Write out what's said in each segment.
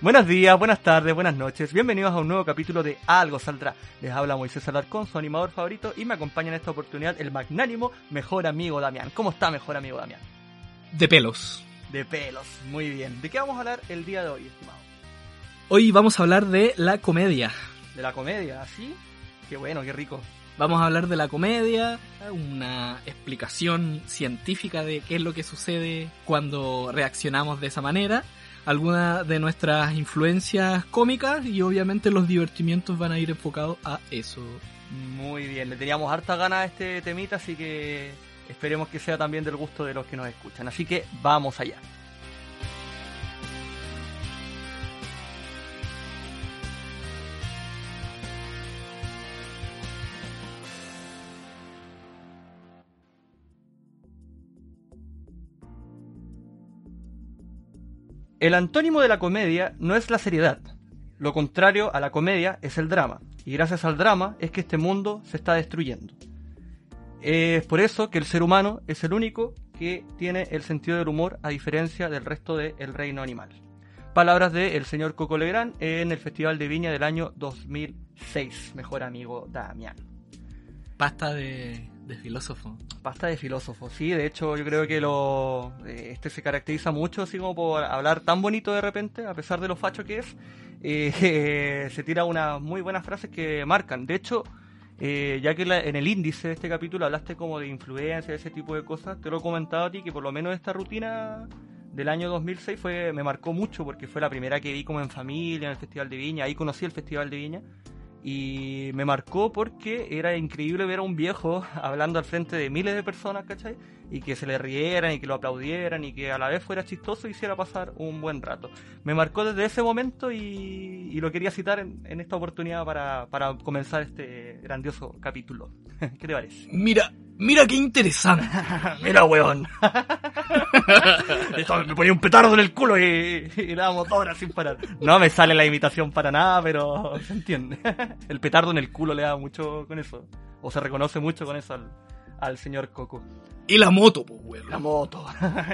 Buenos días, buenas tardes, buenas noches. Bienvenidos a un nuevo capítulo de Algo Saldrá. Les habla Moisés Alarcón, su animador favorito, y me acompaña en esta oportunidad el magnánimo mejor amigo Damián. ¿Cómo está, mejor amigo Damián? De pelos. De pelos, muy bien. ¿De qué vamos a hablar el día de hoy, estimado? Hoy vamos a hablar de la comedia. De la comedia, ¿sí? Qué bueno, qué rico. Vamos a hablar de la comedia, una explicación científica de qué es lo que sucede cuando reaccionamos de esa manera, algunas de nuestras influencias cómicas y obviamente los divertimientos van a ir enfocados a eso. Muy bien, le teníamos harta ganas a este temita, así que esperemos que sea también del gusto de los que nos escuchan. Así que vamos allá. El antónimo de la comedia no es la seriedad. Lo contrario a la comedia es el drama. Y gracias al drama es que este mundo se está destruyendo. Es por eso que el ser humano es el único que tiene el sentido del humor a diferencia del resto del reino animal. Palabras del señor Coco Legrand en el Festival de Viña del año 2006. Mejor amigo Damián. Pasta de, de filósofo. Pasta de filósofo, sí. De hecho, yo creo que lo eh, este se caracteriza mucho, así como por hablar tan bonito de repente, a pesar de lo facho que es. Eh, se tira unas muy buenas frases que marcan. De hecho, eh, ya que en el índice de este capítulo hablaste como de influencia, ese tipo de cosas, te lo he comentado a ti que por lo menos esta rutina del año 2006 fue me marcó mucho porque fue la primera que vi como en familia en el Festival de Viña, ahí conocí el Festival de Viña y me marcó porque era increíble ver a un viejo hablando al frente de miles de personas, ¿cachai? Y que se le rieran y que lo aplaudieran y que a la vez fuera chistoso y hiciera pasar un buen rato. Me marcó desde ese momento y, lo quería citar en, en esta oportunidad para, para, comenzar este grandioso capítulo. ¿Qué te parece? Mira, mira qué interesante. mira, weón. me ponía un petardo en el culo y, y le damos dos horas sin parar. No me sale la imitación para nada, pero se entiende. El petardo en el culo le da mucho con eso. O se reconoce mucho con eso al, al señor Coco. Y la moto, pues, weón. La moto.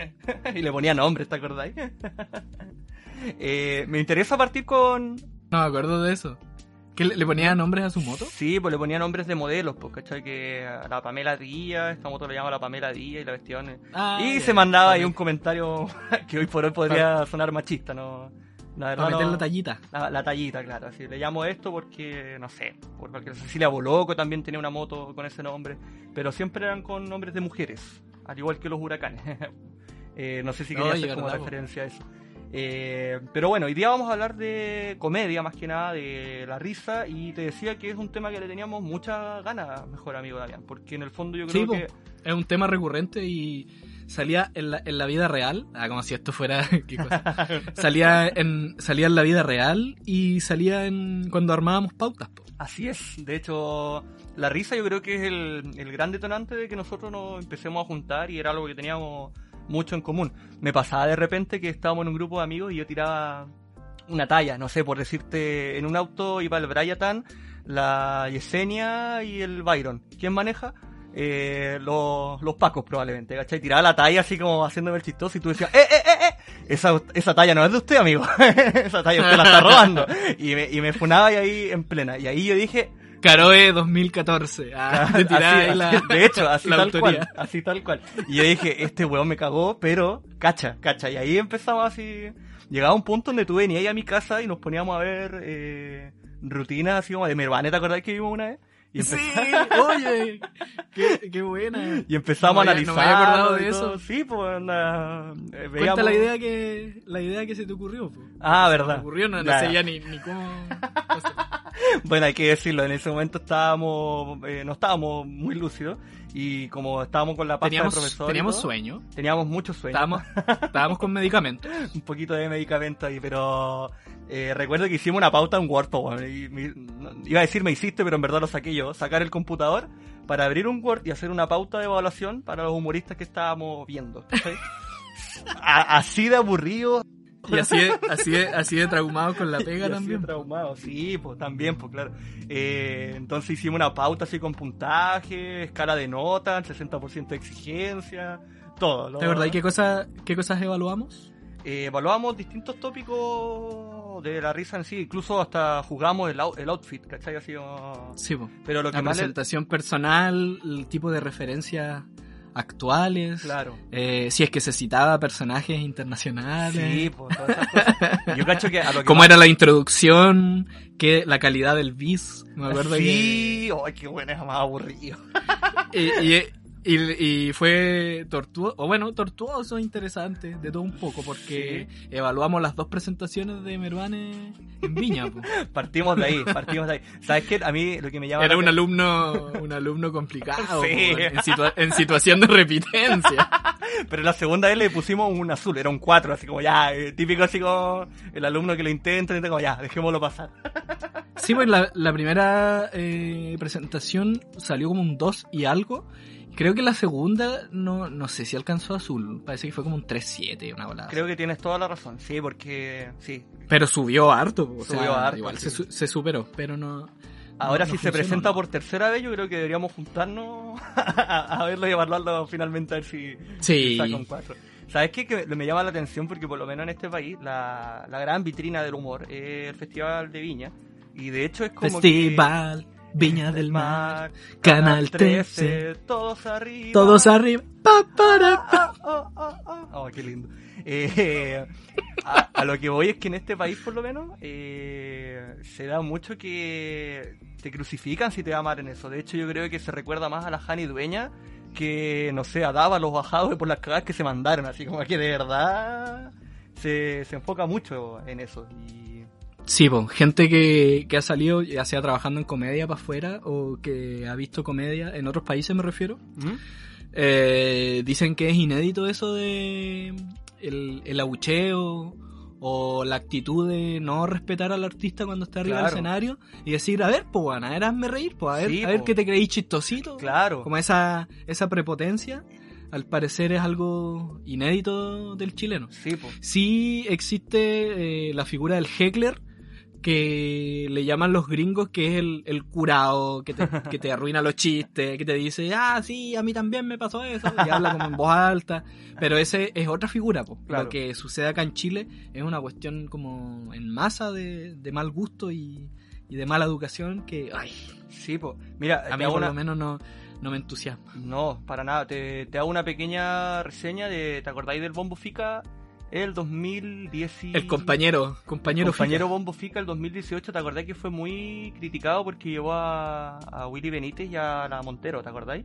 y le ponía nombres, ¿te acordáis? eh, me interesa partir con... No me acuerdo de eso. ¿Que le ponía nombres a su moto? Sí, pues le ponía nombres de modelos, pues, ¿cachai? Que a la Pamela Díaz, esta moto le llama la Pamela Díaz y la vestían. Ah, y se mandaba ahí un comentario que hoy por hoy podría sonar machista, ¿no? La verdad, Para meter no- la tallita. la, la tallita, claro. Así, le llamo esto porque, no sé, por cualquier Cecilia Boloco también tenía una moto con ese nombre, pero siempre eran con nombres de mujeres, al igual que los huracanes. Eh, no sé si quería hacer como verdad, referencia a eso. Eh, pero bueno, hoy día vamos a hablar de comedia más que nada, de la risa, y te decía que es un tema que le teníamos muchas ganas, mejor amigo Damián, porque en el fondo yo creo Sí, que... Es un tema recurrente y salía en la, en la vida real. Ah, como si esto fuera. ¿qué cosa? salía, en, salía en la vida real y salía en cuando armábamos pautas. po. Así es, de hecho, la risa yo creo que es el, el gran detonante de que nosotros nos empecemos a juntar y era algo que teníamos mucho en común. Me pasaba de repente que estábamos en un grupo de amigos y yo tiraba una talla, no sé, por decirte, en un auto iba el Bryatan, la Yesenia y el Byron. ¿Quién maneja? Eh, los, los pacos probablemente, ¿cachai? Tiraba la talla así como haciéndome el chistoso y tú decías, ¡eh, eh, eh, eh! Esa, esa talla no es de usted, amigo. esa talla usted la está robando. Y me, y me funaba y ahí en plena. Y ahí yo dije, Caroe 2014. Ah, tiraba Así- la- de hecho, así tal autoría. cual, así tal cual. Y yo dije, este weón me cagó, pero cacha, cacha. Y ahí empezamos así, llegaba un punto donde tú venías ahí a mi casa y nos poníamos a ver eh, rutinas así como de Mervane, ¿te acordás que vimos una vez? Y, Sí, oye, qué, qué buena. y empezamos No a analizar. no me había acordado de todo. eso. Sí, pues anda, eh, Cuenta la idea que la idea que se te ocurrió. po. Ah, Se verdad. ocurrió, no, no ya ni, ni cómo. no sé. Bueno, hay que decirlo, en ese momento estábamos, eh, no estábamos muy lúcidos y como estábamos con la pasta Teníamos, de profesor. teníamos todo, sueño. Teníamos muchos sueños. Estábamos, estábamos con medicamentos. un poquito de medicamento ahí, pero eh, recuerdo que hicimos una pauta en Word, po, weón, y me- no- iba a decir me hiciste, pero en verdad lo saqué yo, sacar el computador para abrir un Word y hacer una pauta de evaluación para los humoristas que estábamos viendo. A- así de aburrido. Y así de, así de, así de traumado con la y pega así también. de traumado, sí, pues también, pues claro. Eh, entonces hicimos una pauta así con puntaje, escala de notas, 60% de exigencia, todo. ¿no? ¿Te acordás qué, cosa, qué cosas evaluamos? Eh, evaluamos distintos tópicos de la risa en sí, incluso hasta jugamos el, el outfit, ¿cachai? Así como- Sí, po. Pero lo que La más le- presentación personal, el tipo de referencias actuales. Claro. eh, si es que se citaba personajes internacionales. Sí, pues todas esas cosas. Yo cacho que a lo que cómo más- era la introducción, que la calidad del bis, me acuerdo que Sí, ay, qué bueno, es más aburrido. y- y- y fue tortuoso, o bueno, tortuoso, interesante, de todo un poco, porque evaluamos las dos presentaciones de Meruane en Viña. po. Partimos de ahí, partimos de ahí. ¿Sabes qué? A mí lo que me llama Era un alumno, un alumno complicado, Sí. po, en, situa- en situación de repitencia. Pero la segunda vez le pusimos un azul, era un 4, así como ya, eh, típico así como el alumno que lo intenta, intenta como ya, dejémoslo pasar. Sí, pues la, la primera eh, presentación salió como un 2 y algo. Creo que la segunda, no, no sé si alcanzó azul. Parece que fue como un 3-7, una volada. Creo que tienes toda la razón, sí, porque sí. Pero subió harto. o Subió sea, harto, Igual sí. se, su- se superó, pero no. Ahora no- si no se presenta por tercera vez, yo creo que deberíamos juntarnos a, a verlo y evaluarlo finalmente a ver si Sí. saca un 4. ¿Sabes qué? Que me llama la atención porque por lo menos en este país la, la gran vitrina del humor es el Festival de Viña. Y de hecho es como Festival, que... Viña del Mar, Canal 13, todos arriba. todos arriba. pa, para, pa. Ah, ah, ah. Oh, qué lindo. Eh, a, a lo que voy es que en este país, por lo menos, eh, se da mucho que te crucifican si te va mal en eso. De hecho, yo creo que se recuerda más a la Jani Dueña que, no sé, a Dava los bajados por las cagadas que se mandaron. Así como que de verdad se, se enfoca mucho en eso. Y Sí, po, gente que, que ha salido ya sea trabajando en comedia para afuera o que ha visto comedia en otros países, me refiero. ¿Mm? Eh, dicen que es inédito eso de el, el abucheo o la actitud de no respetar al artista cuando está arriba del escenario y decir, a ver, pues, bueno, a ver, hazme reír, pues, a ver, Sí, a ver que te creí chistosito. Claro. Como esa, esa prepotencia, al parecer es algo inédito del chileno. Sí, po. Sí existe eh, la figura del heckler, que le llaman los gringos, que es el, el curado, que te, que te arruina los chistes, que te dice, ah, sí, a mí también me pasó eso, y habla como en voz alta. Pero ese es otra figura. Claro. Lo que sucede acá en Chile es una cuestión como en masa de, de mal gusto y, y de mala educación que, ay, Sí, po. Mira, a mí por una- lo menos no, no me entusiasma. No, para nada. Te, te hago una pequeña reseña de. ¿Te acordáis del Bombo Fica? El 2010. y- El compañero, compañero, compañero Fica. Bombo Fica el 2018, ¿te acordáis que fue muy criticado porque llevó a, a Willy Benítez y a la Montero, ¿te acordáis?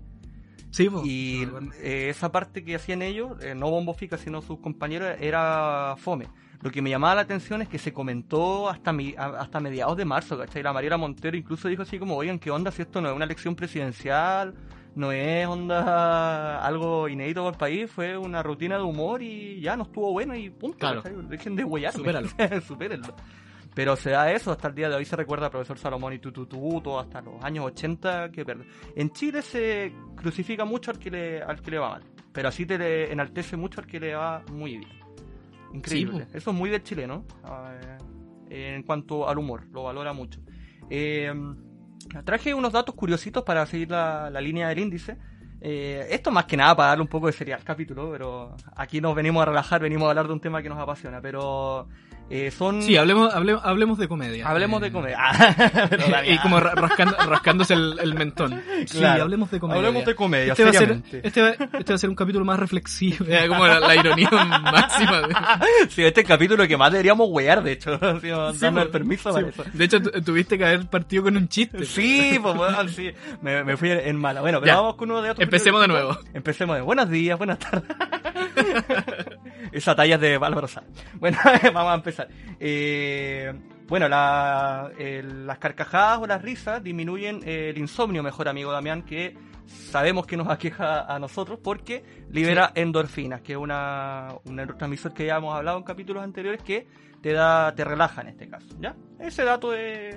Sí, po. Y eh, esa parte que hacían ellos, eh, no Bombo Fica, sino sus compañeros, era fome. Lo que me llamaba la atención es que se comentó hasta mi- hasta mediados de marzo, ¿cachai? La Mariela Montero incluso dijo así como, oigan, ¿qué onda si esto no es una elección presidencial? No es onda algo inédito para el país, fue una rutina de humor y ya no estuvo bueno y punto. Claro. Dejen de huellarme. Supéralo. Supérenlo. Pero se da eso, hasta el día de hoy se recuerda al profesor Salomón y Tutututo, hasta los años 80 que. En Chile se crucifica mucho al que le, al que le va mal, pero así te le enaltece mucho al que le va muy bien. Increíble. Sí, eso es muy del chileno, eh, en cuanto al humor, lo valora mucho. Eh, traje unos datos curiositos para seguir la, línea del índice. Eh, esto más que nada para darle un poco de seriedad al capítulo, pero aquí nos venimos a relajar, venimos a hablar de un tema que nos apasiona, pero eh, son... Sí, hablemos, hablemos, hablemos de comedia. Hablemos Eh, de comedia. Ah, pero y como ra- rascando- rascándose el, el mentón. Sí, Claro. hablemos de comedia. Hablemos de comedia, Este va, a ser, este, va, este va a ser un capítulo más reflexivo. eh, como la, la ironía máxima. de- Sí, este es el capítulo que más deberíamos wear, de hecho. así, darnos Sí, el pues, permiso sí, para eso. De hecho, tu- tuviste que haber partido con un chiste. Sí, pues bueno, sí. Me, me fui en mala. Bueno, pero Ya. vamos con uno de otros. Empecemos de nuevo. Empecemos de buenos días, buenas tardes. Esa talla es de Álvaro Sá. Bueno, vamos a empezar. Eh, bueno, la- las carcajadas o las risas disminuyen el insomnio, mejor amigo Damián, que sabemos que nos aqueja a nosotros porque libera endorfinas, que es una, un neurotransmisor que ya hemos hablado en capítulos anteriores que te da, te relaja en este caso, ¿ya? Ese dato es,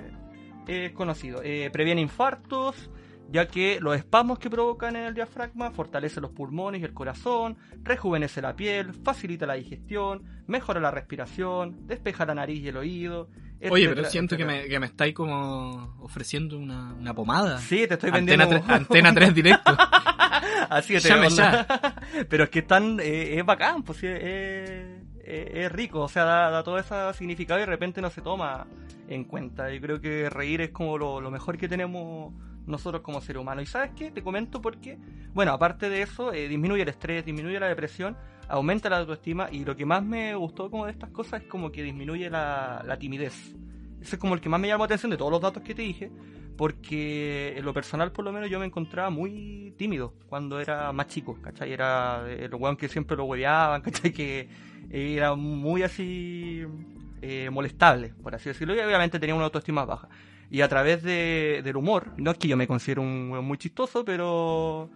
es conocido. Eh, previene infartos, ya que los espasmos que provocan en el diafragma fortalecen los pulmones y el corazón, rejuvenece la piel, facilita la digestión, mejora la respiración, despeja la nariz y el oído. Oye, etcétera, pero siento que me, que me estáis como ofreciendo una, una pomada. Sí, te estoy vendiendo. Antena, tre- antena 3 directo. Así que te Llame onda. Pero es que están, eh, es bacán, pues sí, eh, eh, es rico, o sea, da, da, todo ese significado y de repente no se toma en cuenta. Yo creo que reír es como lo, lo mejor que tenemos nosotros como seres humanos. ¿Y sabes qué? Te comento porque, bueno, aparte de eso, eh, disminuye el estrés, disminuye la depresión, aumenta la autoestima y lo que más me gustó como de estas cosas es como que disminuye la, la timidez. Ese es como el que más me llamó la atención de todos los datos que te dije, porque en lo personal por lo menos yo me encontraba muy tímido cuando era más chico, ¿cachai? Era el weón que siempre lo hueveaban, ¿cachai? Que era muy así eh, molestable, por así decirlo, y obviamente tenía una autoestima baja. Y a través de, del humor, no es que yo me considero un weón muy chistoso, pero...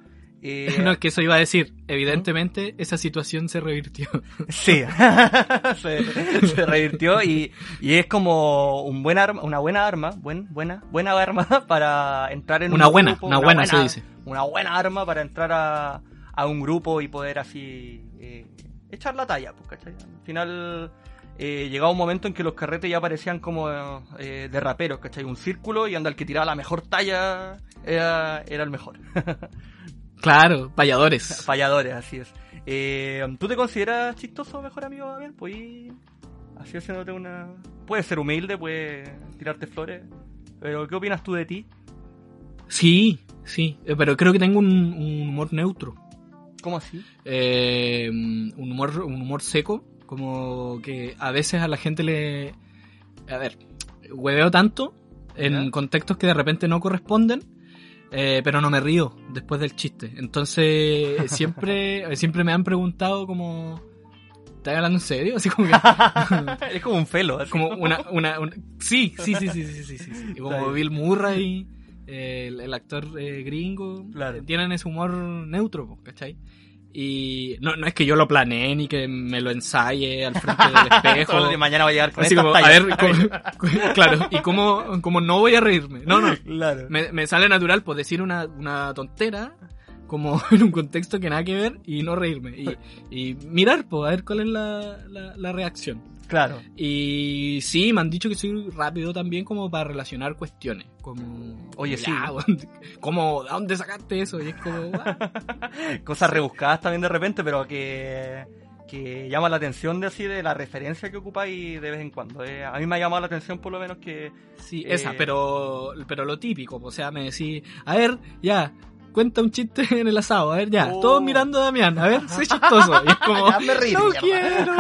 Eh, no, es que eso iba a decir. Evidentemente, esa situación se revirtió. Sí, se, se, revirtió y, y, es como un buen arma, una buena arma, buen, buena, buena arma para entrar en una un buena, grupo, una, buena, se dice. Una buena arma para entrar a, a un grupo y poder así eh, echar la talla, pues, ¿cachai? Al final eh, llegaba un momento en que los carretes ya parecían como eh, de raperos, ¿cachai? Un círculo y anda el que tiraba la mejor talla era, era el mejor. Claro, payadores. Payadores, así es. Eh, ¿Tú te consideras chistoso, mejor amigo, Gabriel? Pues así haciéndote una... Puedes ser humilde, puedes tirarte flores, pero ¿qué opinas tú de ti? Sí, sí, eh, pero creo que tengo un, un humor neutro. ¿Cómo así? Eh, un, humor, un humor seco, como que a veces a la gente le... A ver, hueveo tanto en contextos que de repente no corresponden eh, pero no me río después del chiste. Entonces, siempre, siempre me han preguntado como... ¿Estás hablando en serio? Así como que... es como un felo. Así. Como una, una, una... Sí, sí, sí, sí, sí, sí, sí, sí. Como Bill Murray, eh, el, el, actor eh, gringo, claro. tienen ese humor neutro, ¿cachai? Y no, no es que yo lo planeé ni que me lo ensaye al frente del espejo. de mañana va a llegar con Así como, a ver, como, claro, y cómo, como no voy a reírme. No, no. Claro. Me, me sale natural pues decir una, una tontera como en un contexto que nada que ver y no reírme. Y, y mirar, pues, a ver cuál es la, la, la, reacción. Claro. Y sí, me han dicho que soy rápido también como para relacionar cuestiones. Como, oye, sí. como, ¿de dónde sacaste eso? Y es como, Cosas rebuscadas también de repente, pero que, que llama la atención de así de la referencia que ocupáis de vez en cuando. Eh, a mí me ha llamado la atención por lo menos que... Sí, eh, esa, pero, pero lo típico, o sea, me decís, a ver, ya, cuenta un chiste en el asado, a ver ya, oh. todos mirando a Damián, a ver, soy chistoso. Y es como, ya me río, no quiero.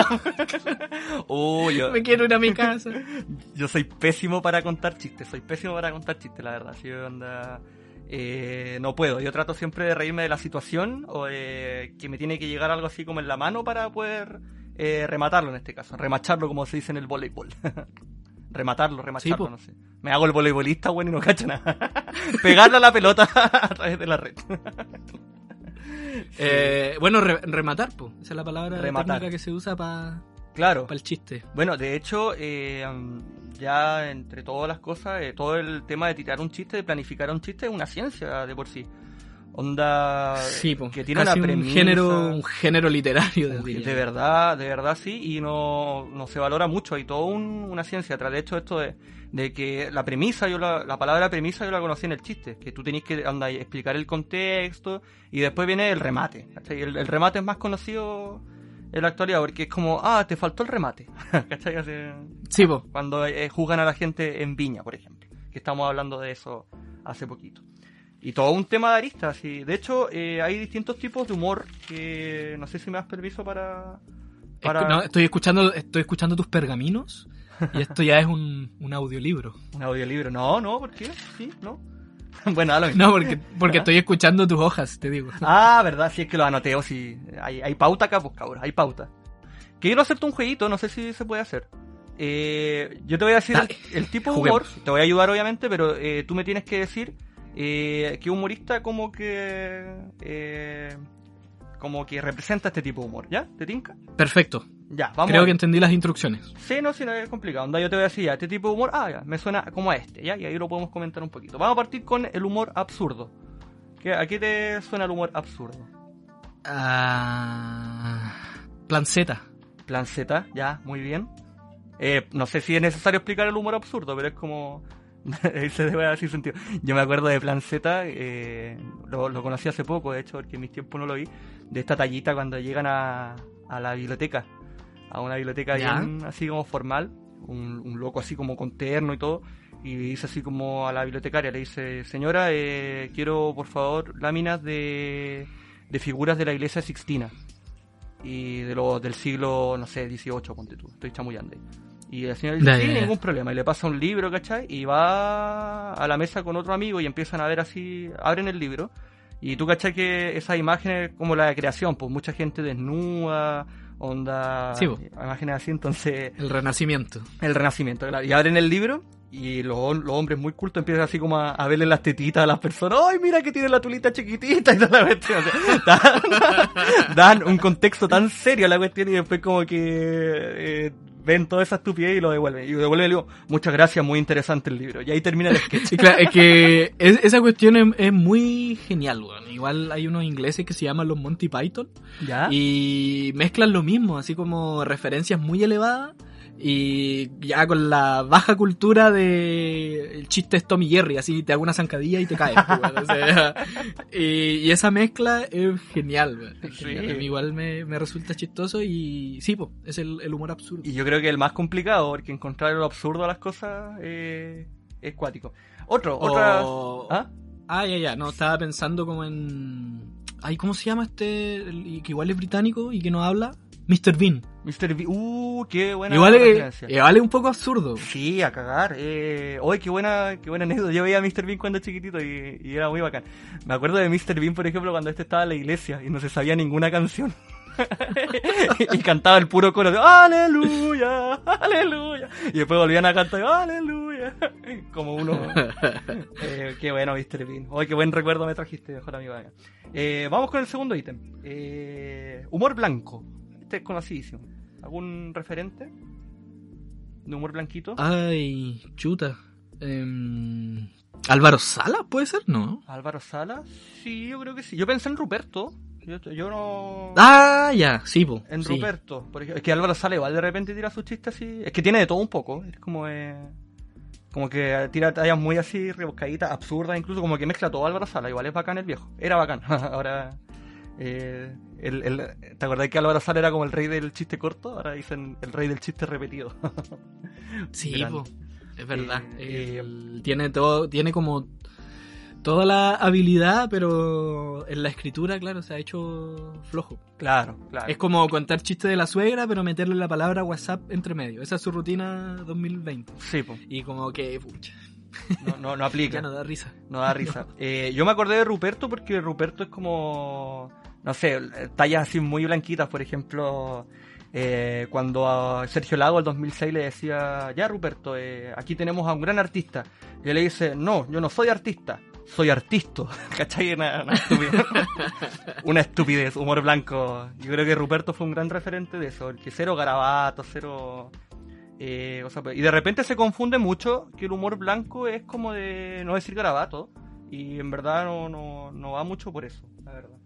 oh, yo, me quiero ir a mi casa. Yo soy pésimo para contar chistes, soy pésimo para contar chistes, la verdad. Si yo anda, eh, no puedo, yo trato siempre de reírme de la situación o eh, que me tiene que llegar algo así como en la mano para poder eh, rematarlo en este caso, remacharlo como se dice en el voleibol. rematarlo, remacharlo, sí, no sé. Me hago el voleibolista, bueno, y no cacho nada. Pegarle a la pelota a través de la red. eh, bueno, re rematar, pues. Esa es la palabra rematar. técnica que se usa para claro. pa el chiste. Bueno, de hecho, eh, ya entre todas las cosas, eh, todo el tema de tirar un chiste, de planificar un chiste, es una ciencia de por sí. Onda sí, que tiene casi una premisa, un género un género literario de, de verdad de verdad sí y no, no se valora mucho hay toda un, una ciencia atrás de hecho esto de, de que la premisa yo la, la, palabra premisa yo la conocí en el chiste que tú tenés que anda, explicar el contexto y después viene el remate el, el, remate es más conocido en la actualidad porque es como ah te faltó el remate ¿cachai? Sí, po. cuando eh, juzgan a la gente en Viña por ejemplo que estamos hablando de eso hace poquito y todo un tema de aristas. Sí. De hecho, eh, hay distintos tipos de humor que no sé si me das permiso para... para... No, estoy, escuchando, estoy escuchando tus pergaminos y esto ya es un, un audiolibro. Un audiolibro. No, no, ¿por qué? Sí, no. bueno, lo No, porque, porque estoy escuchando tus hojas, te digo. Ah, verdad, sí es que lo anoteo, sí. Hay, hay pauta acá, pues cabrón, hay pauta. Quiero hacerte un jueguito, no sé si se puede hacer. Eh, yo te voy a decir el, el, tipo de humor, Juguemos. te voy a ayudar obviamente, pero eh, tú me tienes que decir eh, que humorista como que eh, como que representa este tipo de humor, ¿ya? ¿Te tinca? Perfecto. Ya, vamos. Creo que entendí las instrucciones. Sí, no, sí, no es complicado. Onda, yo te voy a decir, ya, este tipo de humor, ah, ya, me suena como a este, ¿ya? Y ahí lo podemos comentar un poquito. Vamos a partir con el humor absurdo. ¿Qué, ¿A qué te suena el humor absurdo? Uh, plan Z. Plan Z, ya, muy bien. Eh, no sé si es necesario explicar el humor absurdo, pero es como se debe así sentido. Yo me acuerdo de Plan Z, eh, lo, lo, conocí hace poco, de hecho, porque en mis tiempos no lo vi, de esta tallita cuando llegan a, a la biblioteca. A una biblioteca bien así como formal, un, un loco así como con terno y todo, y dice así como a la bibliotecaria, le dice, señora, eh, quiero por favor láminas de, de figuras de la iglesia Sixtina y de lo, del siglo, no sé, 18, ponte tú, estoy chamullando ahí. Y la señora dice, sí, ningún problema. Y le pasa un libro, ¿cachai? Y va a la mesa con otro amigo y empiezan a ver así, abren el libro. Y tú, ¿cachai? Que esas imágenes, como la de creación, pues mucha gente desnuda, onda, Sí, imágenes así, entonces, El renacimiento. el renacimiento, claro. Y abren el libro y los, los hombres muy cultos empiezan así como a, a verle las tetitas a las personas. ¡Ay, mira que tiene la tulita chiquitita! Y toda la cuestión. O sea, dan, dan un contexto tan serio a la cuestión y después como que eh, ven toda esa estupidez y lo devuelven. Y lo devuelven y le digo, muchas gracias, muy interesante el libro. Y ahí termina el sketch. Claro, es que es- esa cuestión es, es muy genial, weón. Igual hay unos ingleses que se llaman los Monty Python ¿Ya? y mezclan lo mismo, así como referencias muy elevadas y ya con la baja cultura de el chiste es Tommy Jerry, así te hago una zancadilla y te caes. pues, weón. O sea, y, y esa mezcla es genial. Es Sí. A mí igual me, me resulta chistoso y sí, pues, es el, el humor absurdo. Y yo creo que el más complicado, porque encontrar lo absurdo a las cosas eh, es cuático. Otro, otra... O- ¿Ah? Ah, ya, ya. No, estaba pensando como en. Ay, ¿cómo se llama este? El- que igual es británico y que no habla. Mr. Bean. Mr. B. Uh, qué buena Igual es, referencia. igual es un poco absurdo. Sí, a cagar. Eh, oye, qué buena, qué buena anécdota. Yo veía a Mr. Bean cuando chiquitito y, y era muy bacán. Me acuerdo de Mr. Bean, por ejemplo, cuando este estaba en la iglesia y no se sabía ninguna canción. y cantaba el puro coro de Aleluya, Aleluya. Y después volvían a cantar Aleluya. Como uno. Eh, qué bueno, Mr. Bean. Oye, qué buen recuerdo me trajiste, mejor amigo. Eh, vamos con el segundo ítem. Eh, humor blanco. Este es conocidísimo. ¿Algún referente? ¿De humor blanquito? Ay, chuta. Em, Álvaro Sala, ¿puede ser? No. Álvaro Sala, sí, yo creo que sí. Yo pensé en Ruperto. Yo, yo no. Ah, ya, sí, po. en sí. Ruperto. Por ejemplo. Es que Álvaro Sala igual de repente tira sus chistes así. Es que tiene de todo un poco. Es como. eh, como que tira tallas muy así, rebuscaditas, absurdas, incluso como que mezcla todo Álvaro Sala. Igual es bacán el viejo. Era bacán. Ahora. Eh, el, el- ¿Te acordás que Álvaro Sala era como el rey del chiste corto? Ahora dicen el rey del chiste repetido. Sí, po. Es verdad. Eh, El- tiene todo, tiene como toda la habilidad, pero en la escritura, claro, se ha hecho flojo. Claro, claro. Es como contar chistes de la suegra, pero meterle la palabra WhatsApp entre medio. Esa es su rutina 2020. Sí, po. Y como que, pucha, No, no, no aplica. ya no da risa. No da risa. Eh, yo me acordé de Ruperto porque Ruperto es como, no sé, tallas así muy blanquitas, por ejemplo, eh, cuando a Sergio Lago el 2006 le decía, ya Ruperto, eh, aquí tenemos a un gran artista. Y él le dice, no, yo no soy artista, soy artisto. ¿Cachai? Una, una estupidez. una estupidez, humor blanco. Yo creo que Ruperto fue un gran referente de eso, el que cero garabato, cero... eh, o sea, y de repente se confunde mucho que el humor blanco es como de no decir garabato. Y en verdad no, no, no va mucho por eso, la verdad.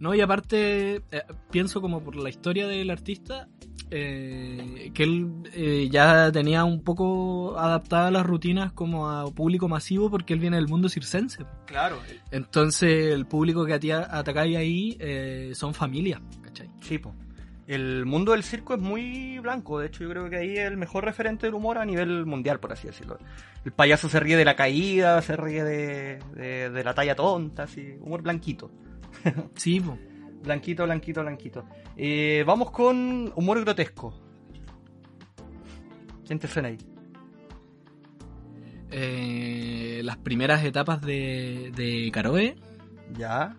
No, y aparte, eh, pienso como por la historia del artista, eh, que él eh, ya tenía un poco adaptadas las rutinas como a público masivo porque él viene del mundo circense. Claro. Entonces, el público que atacáis ahí eh, son familias, ¿cachai? Sí, po. El mundo del circo es muy blanco, de hecho yo creo que ahí es el mejor referente del humor a nivel mundial, por así decirlo. El payaso se ríe de la caída, se ríe de, de, de la talla tonta, así, humor blanquito. Sí, po. Blanquito, blanquito, blanquito. Eh, vamos con humor grotesco. ¿Quién te suena ahí? Eh, las primeras etapas de, de Caroe. Ya.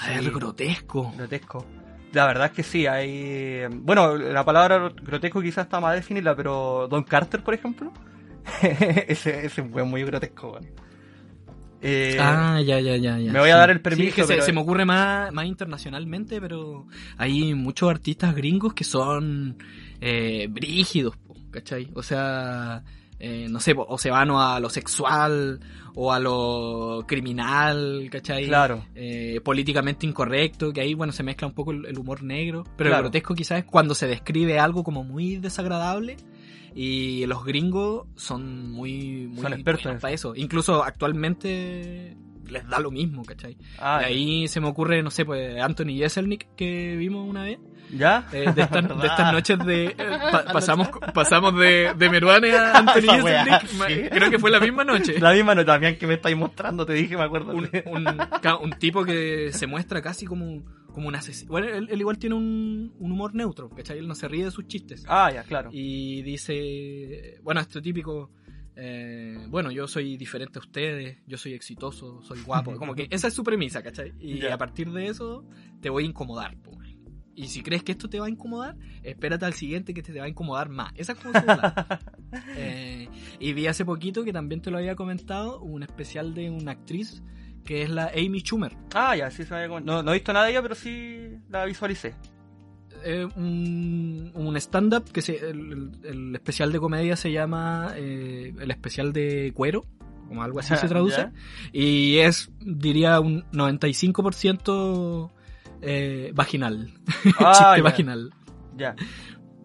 A ver, Sí. grotesco. Grotesco. La verdad es que sí, hay... Bueno, la palabra grotesco quizás está más definida, pero Don Carter, por ejemplo, ese, ese fue muy grotesco. weón. Eh, ah, ya, ya, ya, ya. me voy a sí. dar el Sí, permiso, es que se, pero- se me ocurre más, más internacionalmente, pero hay muchos artistas gringos que son eh, brígidos, ¿cachai? O sea, eh, no sé, o se van a lo sexual o a lo criminal, ¿cachai? Claro. Eh, políticamente incorrecto, que ahí, bueno, se mezcla un poco el, el humor negro, pero Claro. el grotesco quizás es cuando se describe algo como muy desagradable y los gringos son muy, muy Son expertos en para eso. Incluso actualmente les da lo mismo, ¿cachai? Ah, y ahí se me ocurre, no sé, pues Anthony Jeselnik que vimos una vez. ¿Ya? Eh, de, estas, de estas noches de... eh, pa- pasamos pasamos de, de Meruane a Anthony Jeselnik. sí. Creo que fue la misma noche. La misma nota también que me estáis mostrando, te dije, me acuerdo. un, un, un tipo que se muestra casi como, como un asesino. Bueno, él, él igual tiene un, un humor neutro, ¿cachai? Él no se ríe de sus chistes. Ah, ya, claro. Y dice, bueno, esto típico, eh, bueno, yo soy diferente a ustedes, yo soy exitoso, soy guapo. Como que esa es su premisa, ¿cachai? Y Ya. a partir de eso te voy a incomodar, po. Y si crees que esto te va a incomodar, espérate al siguiente que te, te va a incomodar más. Esa es como su. Eh, y vi hace poquito que también te lo había comentado, un especial de una actriz que es la Amy Schumer. Ah, ya, sí se me había no, no he visto nada de ella, pero sí la visualicé. Eh, un, un stand-up que se, el, especial de comedia se llama eh, el especial de cuero, como algo así se traduce. Ya. y es, diría, un 95% eh, vaginal. Ah, Chiste ya. vaginal. Ya.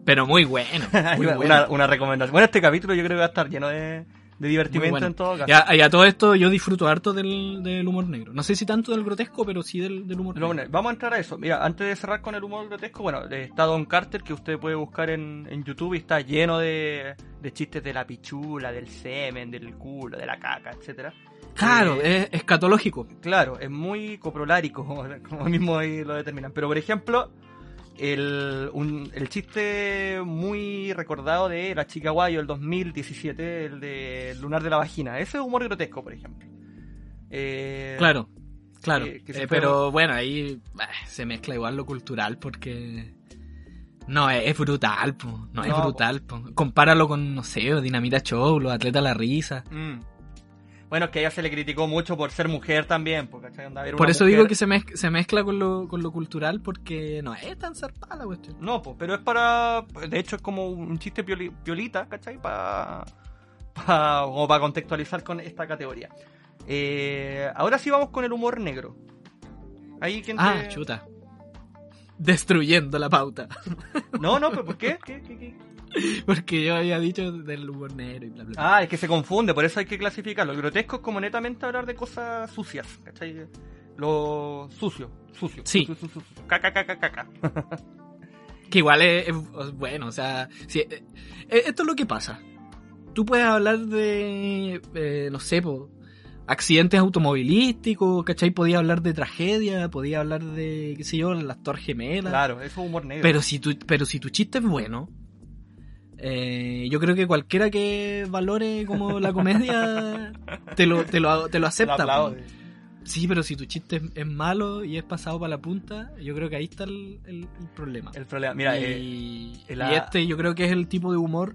Pero muy bueno. Muy una, bueno. una recomendación. Bueno, este capítulo yo creo que va a estar lleno de, de divertimento bueno. en todo caso. Ya, y a todo esto yo disfruto harto del, del humor negro. No sé si tanto del grotesco, pero sí del, del humor negro. vamos a entrar a eso. Mira, antes de cerrar con el humor grotesco, bueno, eh, está Don Carter, que usted puede buscar en, en YouTube y está lleno de, de chistes de la pichula, del semen, del culo, de la caca, etcétera. Claro, Eh, es escatológico. Claro, es muy coprolárico, como, como mismo ahí lo determinan. Pero por ejemplo, el, un- el chiste muy recordado de La Chica Guayo, el 2017, el de Lunar de la Vagina. Ese es humor grotesco, por ejemplo. Eh, Claro, claro. Eh, fue- pero bueno, ahí se mezcla igual lo cultural porque... No, es, brutal, po. No, es brutal, po. Compáralo con, no sé, Dinamita Show, los atletas la risa. Mm. Bueno, es que a ella se le criticó mucho por ser mujer también, Por una eso mujer- digo que se, mez- se mezcla con lo, con lo cultural porque no es tan zarpada la cuestión. No, pues, pero es para. De hecho, es como un chiste pioli- piolita, ¿cachai? Para. Pa, como para contextualizar con esta categoría. Eh, ahora sí vamos con el humor negro. Ahí quien Ah, chuta. Destruyendo la pauta. No, no, pero ¿por qué? ¿Qué, qué, qué? Porque yo había dicho del humor negro y bla, bla. bla. Ah, es que se confunde, por eso hay que clasificarlo. El grotesco es como netamente hablar de cosas sucias, ¿cachai? Lo sucio, sucio. Sí. Sucio, sucio, sucio. Caca, caca, caca. Que igual es, es- bueno, o sea, si- eh, eh, esto es lo que pasa. Tú puedes hablar de, eh, no sé, po, accidentes automovilísticos, ¿cachai? Podía hablar de tragedia, podía hablar de, qué sé yo, las torres gemelas. Claro, eso es humor negro. Pero si tu, pero si tu chiste es bueno, eh, yo creo que cualquiera que valore como la comedia te lo, te lo, te lo acepta. lo. Sí, pero si tu chiste es, es malo y es pasado para la punta, yo creo que ahí está el, el- el problema. El problema, mira, eh, y, este yo creo que es el tipo de humor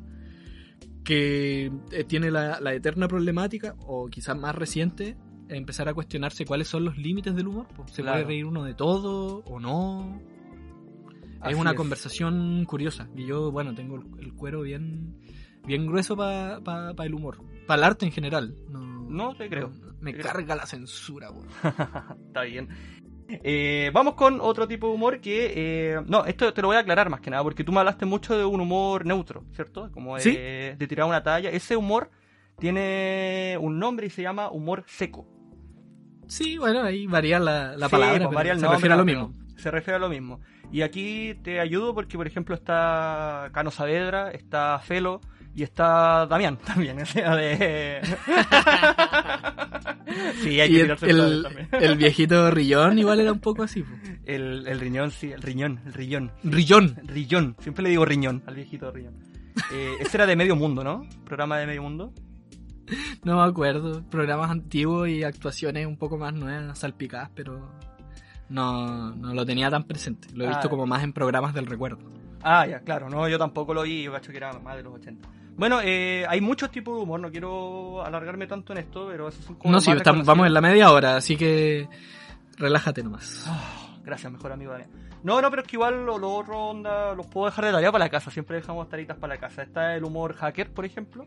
que eh, tiene la, la eterna problemática, o quizás más reciente, empezar a cuestionarse cuáles son los límites del humor. ¿Se Claro. puede reír uno de todo o no? Así es una es. conversación curiosa. Y yo, bueno, tengo el, cuero bien, bien grueso para el humor. Para el arte en general. No, No te creo. Me Te creo. carga la censura, weón. Está bien. Eh, vamos con otro tipo de humor que... eh, no, esto te lo voy a aclarar más que nada, porque tú me hablaste mucho de un humor neutro, ¿cierto? Como de, Sí. de tirar una talla. Ese humor tiene un nombre y se llama humor seco. Sí, bueno, ahí varía la, la Sí, palabra, pues, varía el se nombre, refiere a lo mismo. Se refiere a lo mismo. Y aquí te ayudo porque, por ejemplo, está Cano Saavedra, está Felo y está Damián también. O sea, de... sí, hay que Y el, el, también. el viejito Rillón igual era un poco así. El, el riñón, sí, el riñón, el riñón. Rillón. Rillón, siempre le digo riñón al viejito riñón. Eh, ese era de Medio Mundo, ¿no? Programa de Medio Mundo. No me acuerdo. Programas antiguos y actuaciones un poco más nuevas, salpicadas, pero no, no lo tenía tan presente. Lo he Ah. visto como más en programas del recuerdo. Ah, ya, claro, no, yo tampoco lo vi, yo cacho que era más de los 80. Bueno, eh, hay muchos tipos de humor, no quiero alargarme tanto en esto, pero esos son como No, los sí, estamos- vamos en la media hora, así que relájate nomás. Ah, gracias, mejor amigo Damián. No, no, pero es que igual lo, lo otro onda, los puedo dejar de tarea para la casa, siempre dejamos taritas para la casa. Está el humor hacker, por ejemplo,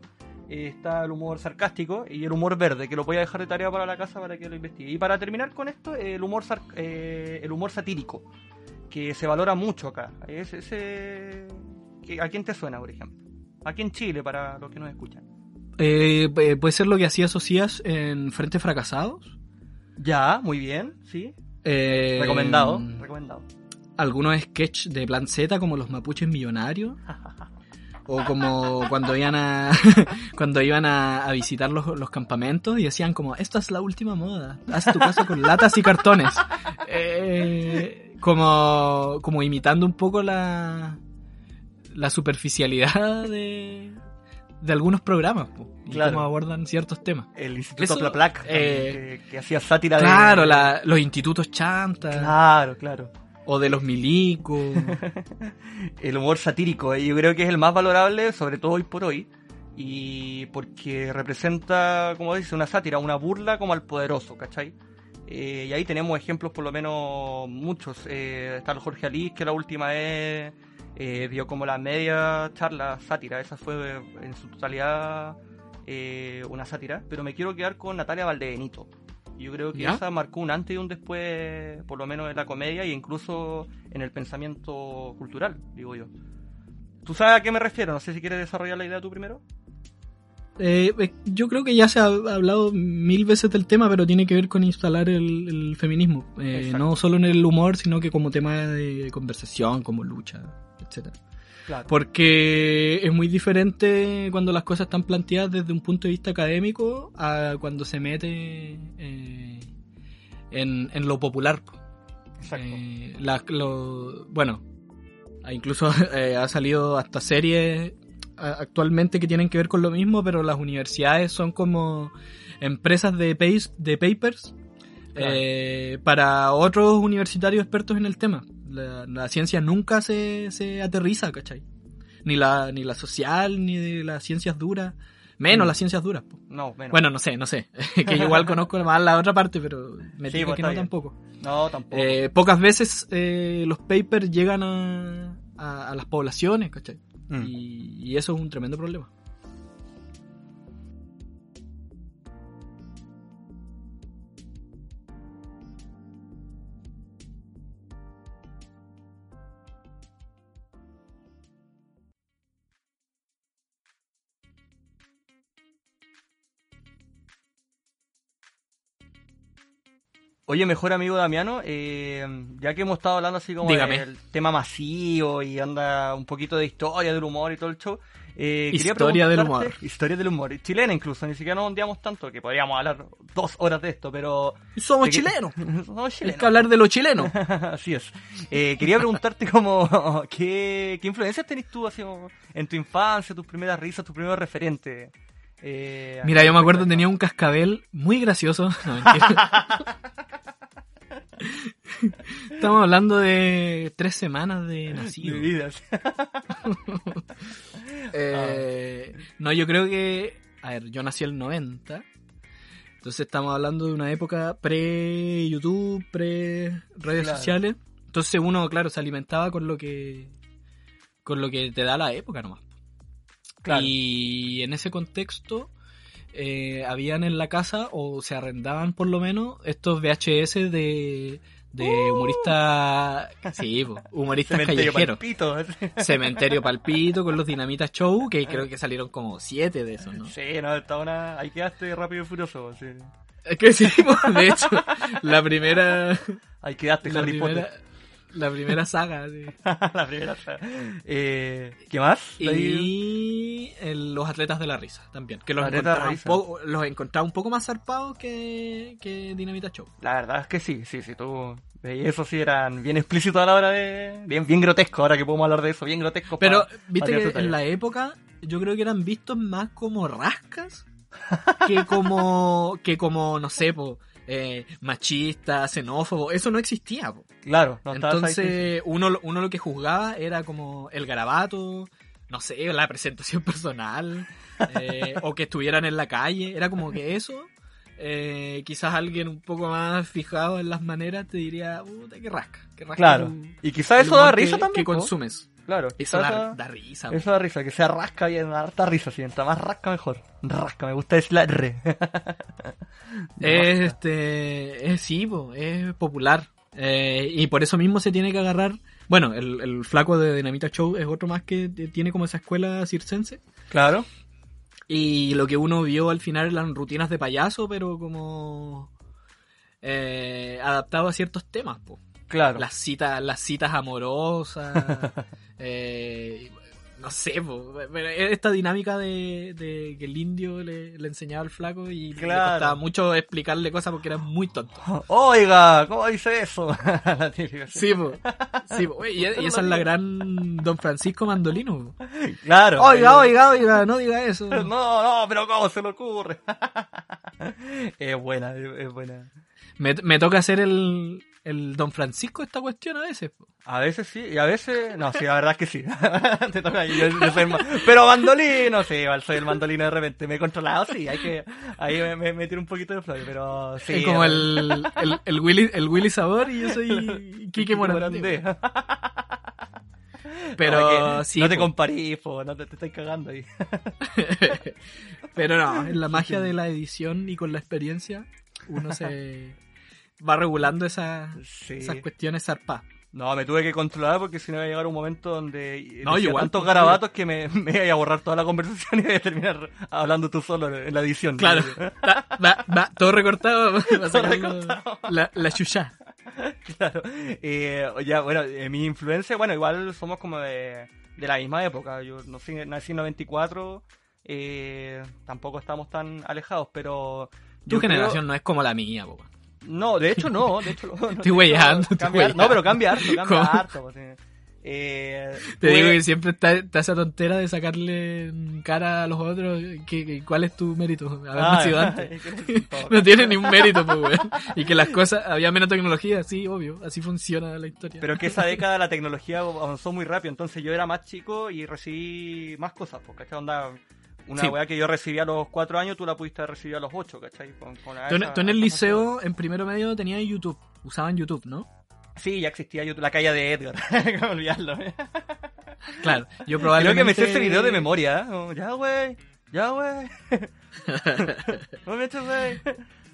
está el humor sarcástico y el humor verde, que lo voy a dejar de tarea para la casa para que lo investigue. Y para terminar con esto, el humor sar- eh, el humor satírico, que se valora mucho acá. Es ese... ¿A quién te suena, por ejemplo? Aquí en Chile, para los que nos escuchan. Eh, eh, puede ser lo que hacía Socias en Frente Fracasados. Ya, muy bien, sí. Eh, Recomendado, recomendado. Algunos sketches de Plan Z, como los mapuches millonarios. O como cuando iban a cuando iban a, a visitar los, los campamentos y decían como, esta es la última moda, haz tu casa con latas y cartones. Eh, como, como imitando un poco la, la superficialidad de, de algunos programas po, y Claro. cómo abordan ciertos temas. El Instituto Eso, Plaplac, eh, que, que hacía sátira de... Claro, la- los institutos chantas Claro, claro. O de los milicos. el humor satírico, eh, yo creo que es el más valorable, sobre todo hoy por hoy, y porque representa, como dice, una sátira, una burla como al poderoso, ¿cachai? Eh, y ahí tenemos ejemplos, por lo menos muchos. Eh, está Jorge Alís, que la última vez eh, dio como la media charla sátira, esa fue en su totalidad eh, una sátira, pero me quiero quedar con Natalia Valdebenito. Yo creo que ¿Ya? esa marcó un antes y un después, por lo menos en la comedia e incluso en el pensamiento cultural, digo yo. ¿Tú sabes a qué me refiero? No sé si quieres desarrollar la idea tú primero. Eh, eh, yo creo que ya se ha hablado mil veces del tema, pero tiene que ver con instalar el, el feminismo. Eh, no solo en el humor, sino que como tema de conversación, como lucha, etcétera. Claro. Porque es muy diferente cuando las cosas están planteadas desde un punto de vista académico a cuando se mete eh, en, en lo popular. po. Exacto. Eh, la- lo- bueno, incluso eh, ha salido hasta series actualmente que tienen que ver con lo mismo, pero las universidades son como empresas de, papers Claro. eh, para otros universitarios expertos en el tema. La, la ciencia nunca se, se aterriza, ¿cachai? Ni la, ni la social, ni de las ciencias duras. Menos Mm. las ciencias duras. po. No, menos. Bueno, no sé, no sé. que yo igual conozco más la otra parte, pero me Sí, pues, que no bien. tampoco. no, tampoco. Eh, pocas veces eh, los papers llegan a, a, a las poblaciones, ¿cachai? Mm. Y, y eso es un tremendo problema. Oye, mejor amigo Damiano, eh, ya que hemos estado hablando así como Dígame. del tema masivo y anda un poquito de historia del humor y todo el show, eh, Historia del humor. Historia del humor. Chilena incluso, ni siquiera nos ondeamos tanto, que podríamos hablar dos horas de esto, pero... Somos chilenos. Somos Hay chilenos. que hablar de lo chileno. Así es. Eh, quería preguntarte como ¿qué, qué influencias tenés tú así, como, en tu infancia, tus primeras risas, tus primeros referentes. Eh, Mira, yo me acuerdo que tenía un cascabel muy gracioso. No. Estamos hablando de tres semanas de nacido. de vidas. Eh, no, yo creo que. A ver, yo nací el 90. Entonces estamos hablando de una época pre-YouTube, pre-redes Claro. sociales. Entonces uno, claro, se alimentaba con lo que. con lo que te da la época nomás. Claro. Y en ese contexto. eh, habían en la casa, o se arrendaban por lo menos, estos VHS de. de humoristas. Sí, humoristas Cementerio callejeros. palpito. Cementerio Palpito con los Dinamitas Show, que creo que salieron como siete de esos, ¿no? Sí, no, está una... ahí quedaste rápido y furioso. Sí. Es que sí, de hecho, la primera, Ahí quedaste la Harry primera, Potter. la primera saga, sí. la primera. Eh, ¿Qué más? Y el- los atletas de la risa también, que los Atletas de la encontraba, un risa. poco, los encontraba un poco más zarpados que, que Dinamita Show. La verdad es que sí, sí, sí, tú... Y eso sí eran bien explícitos a la hora de... Bien, bien grotesco, ahora que podemos hablar de eso, bien grotesco. Pero, viste que en la época yo creo que eran vistos más como rascas que como, que como, no sé, po, eh, machista, xenófobo, eso no existía, po. Claro, no Entonces, uno, lo- uno lo que juzgaba era como el garabato, no sé, la presentación personal, eh, o que estuvieran en la calle, era como que eso. eh, quizás alguien un poco más fijado en las maneras te diría, puta, que rasca, que rasca. Claro. tu- Y quizás eso da risa que, también. Que consumes. Claro, Eso da, risa. eso da risa, que sea rasca bien, da harta risa, si mientras más rasca mejor. Rasca, me gusta decir la R. Es, este, es sí, po, es popular. Eh, y por eso mismo se tiene que agarrar. Bueno, el, el flaco de Dinamita Show es otro más que tiene como esa escuela circense. Claro. Y lo que uno vio al final eran rutinas de payaso, pero como. eh, adaptado a ciertos temas, po. Claro. Las citas, las citas amorosas, eh, no sé, po, pero esta dinámica de, de que el indio le, le enseñaba al flaco y le costaba mucho explicarle cosas porque era muy tonto. Oiga, ¿cómo dice eso? Sí, po. Sí, po. Y, y esa es la gran Don Francisco Mandolino. po. Claro. Oiga, oiga, oiga, no diga eso. No, no, pero ¿cómo se le ocurre? es buena, es buena. Me, me toca hacer el, el Don Francisco esta cuestión a veces. po. A veces sí, y a veces... No, sí, la verdad es que sí. Te toca yo, yo soy el ma- Pero mandolino, sí, soy el mandolino de repente. Me he controlado, sí, hay que... Ahí me, me, me tiro un poquito de flow, pero sí. es como el, el, el, Willy, el Willy Sabor y yo soy Quique Morandé. Pero No, sí, no te po. comparís, po, no te, te estáis cagando ahí. Pero no, en la magia de la edición y con la experiencia, uno se va regulando esa- Sí. esas cuestiones zarpadas. No, me tuve que controlar porque si no iba a llegar un momento donde No, igual, tantos pues, garabatos que me, me iba a borrar toda la conversación y iba a terminar hablando tú solo en la edición. Claro, va, va, va todo recortado, sacar recortado. la, la chucha. Claro. Eh, ya, bueno, eh, mi influencia, bueno, igual somos como de, de la misma época. Yo no sé, nací en 94, eh, tampoco estamos tan alejados, pero... Tu yo creo- generación no es como la mía, po. No, de hecho no, de hecho no. no, Estoy weyando. No, pero cambia harto, cambia ¿Cómo? harto. pues, eh. Eh, Te digo que siempre está, está esa tontera de sacarle cara a los otros. ¿Qué, qué- cuál es tu mérito? Haber Ah, nacido antes. No tiene ni un mérito, pues, weón. Y que las cosas, había menos tecnología, sí, obvio. Así funciona la historia. Pero que esa década la tecnología avanzó muy rápido, entonces yo era más chico y recibí más cosas, porque esta onda, una Sí. weá que yo recibí a los cuatro años, tú la pudiste recibir a los ocho, ¿cachai? Con, con Tú esa- tú en el liceo, en primero medio, tenías YouTube. Usaban YouTube, ¿no? Sí, ya existía YouTube, la calle de Edgar, Cómo olvidarlo. Claro. Yo Creo probablemente... que me sé ese video de memoria, ¿eh? Ya, güey, ya, güey. no me eches, güey.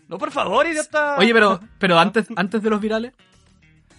No, por favor, idiota. Oye, pero, pero antes, antes de los virales,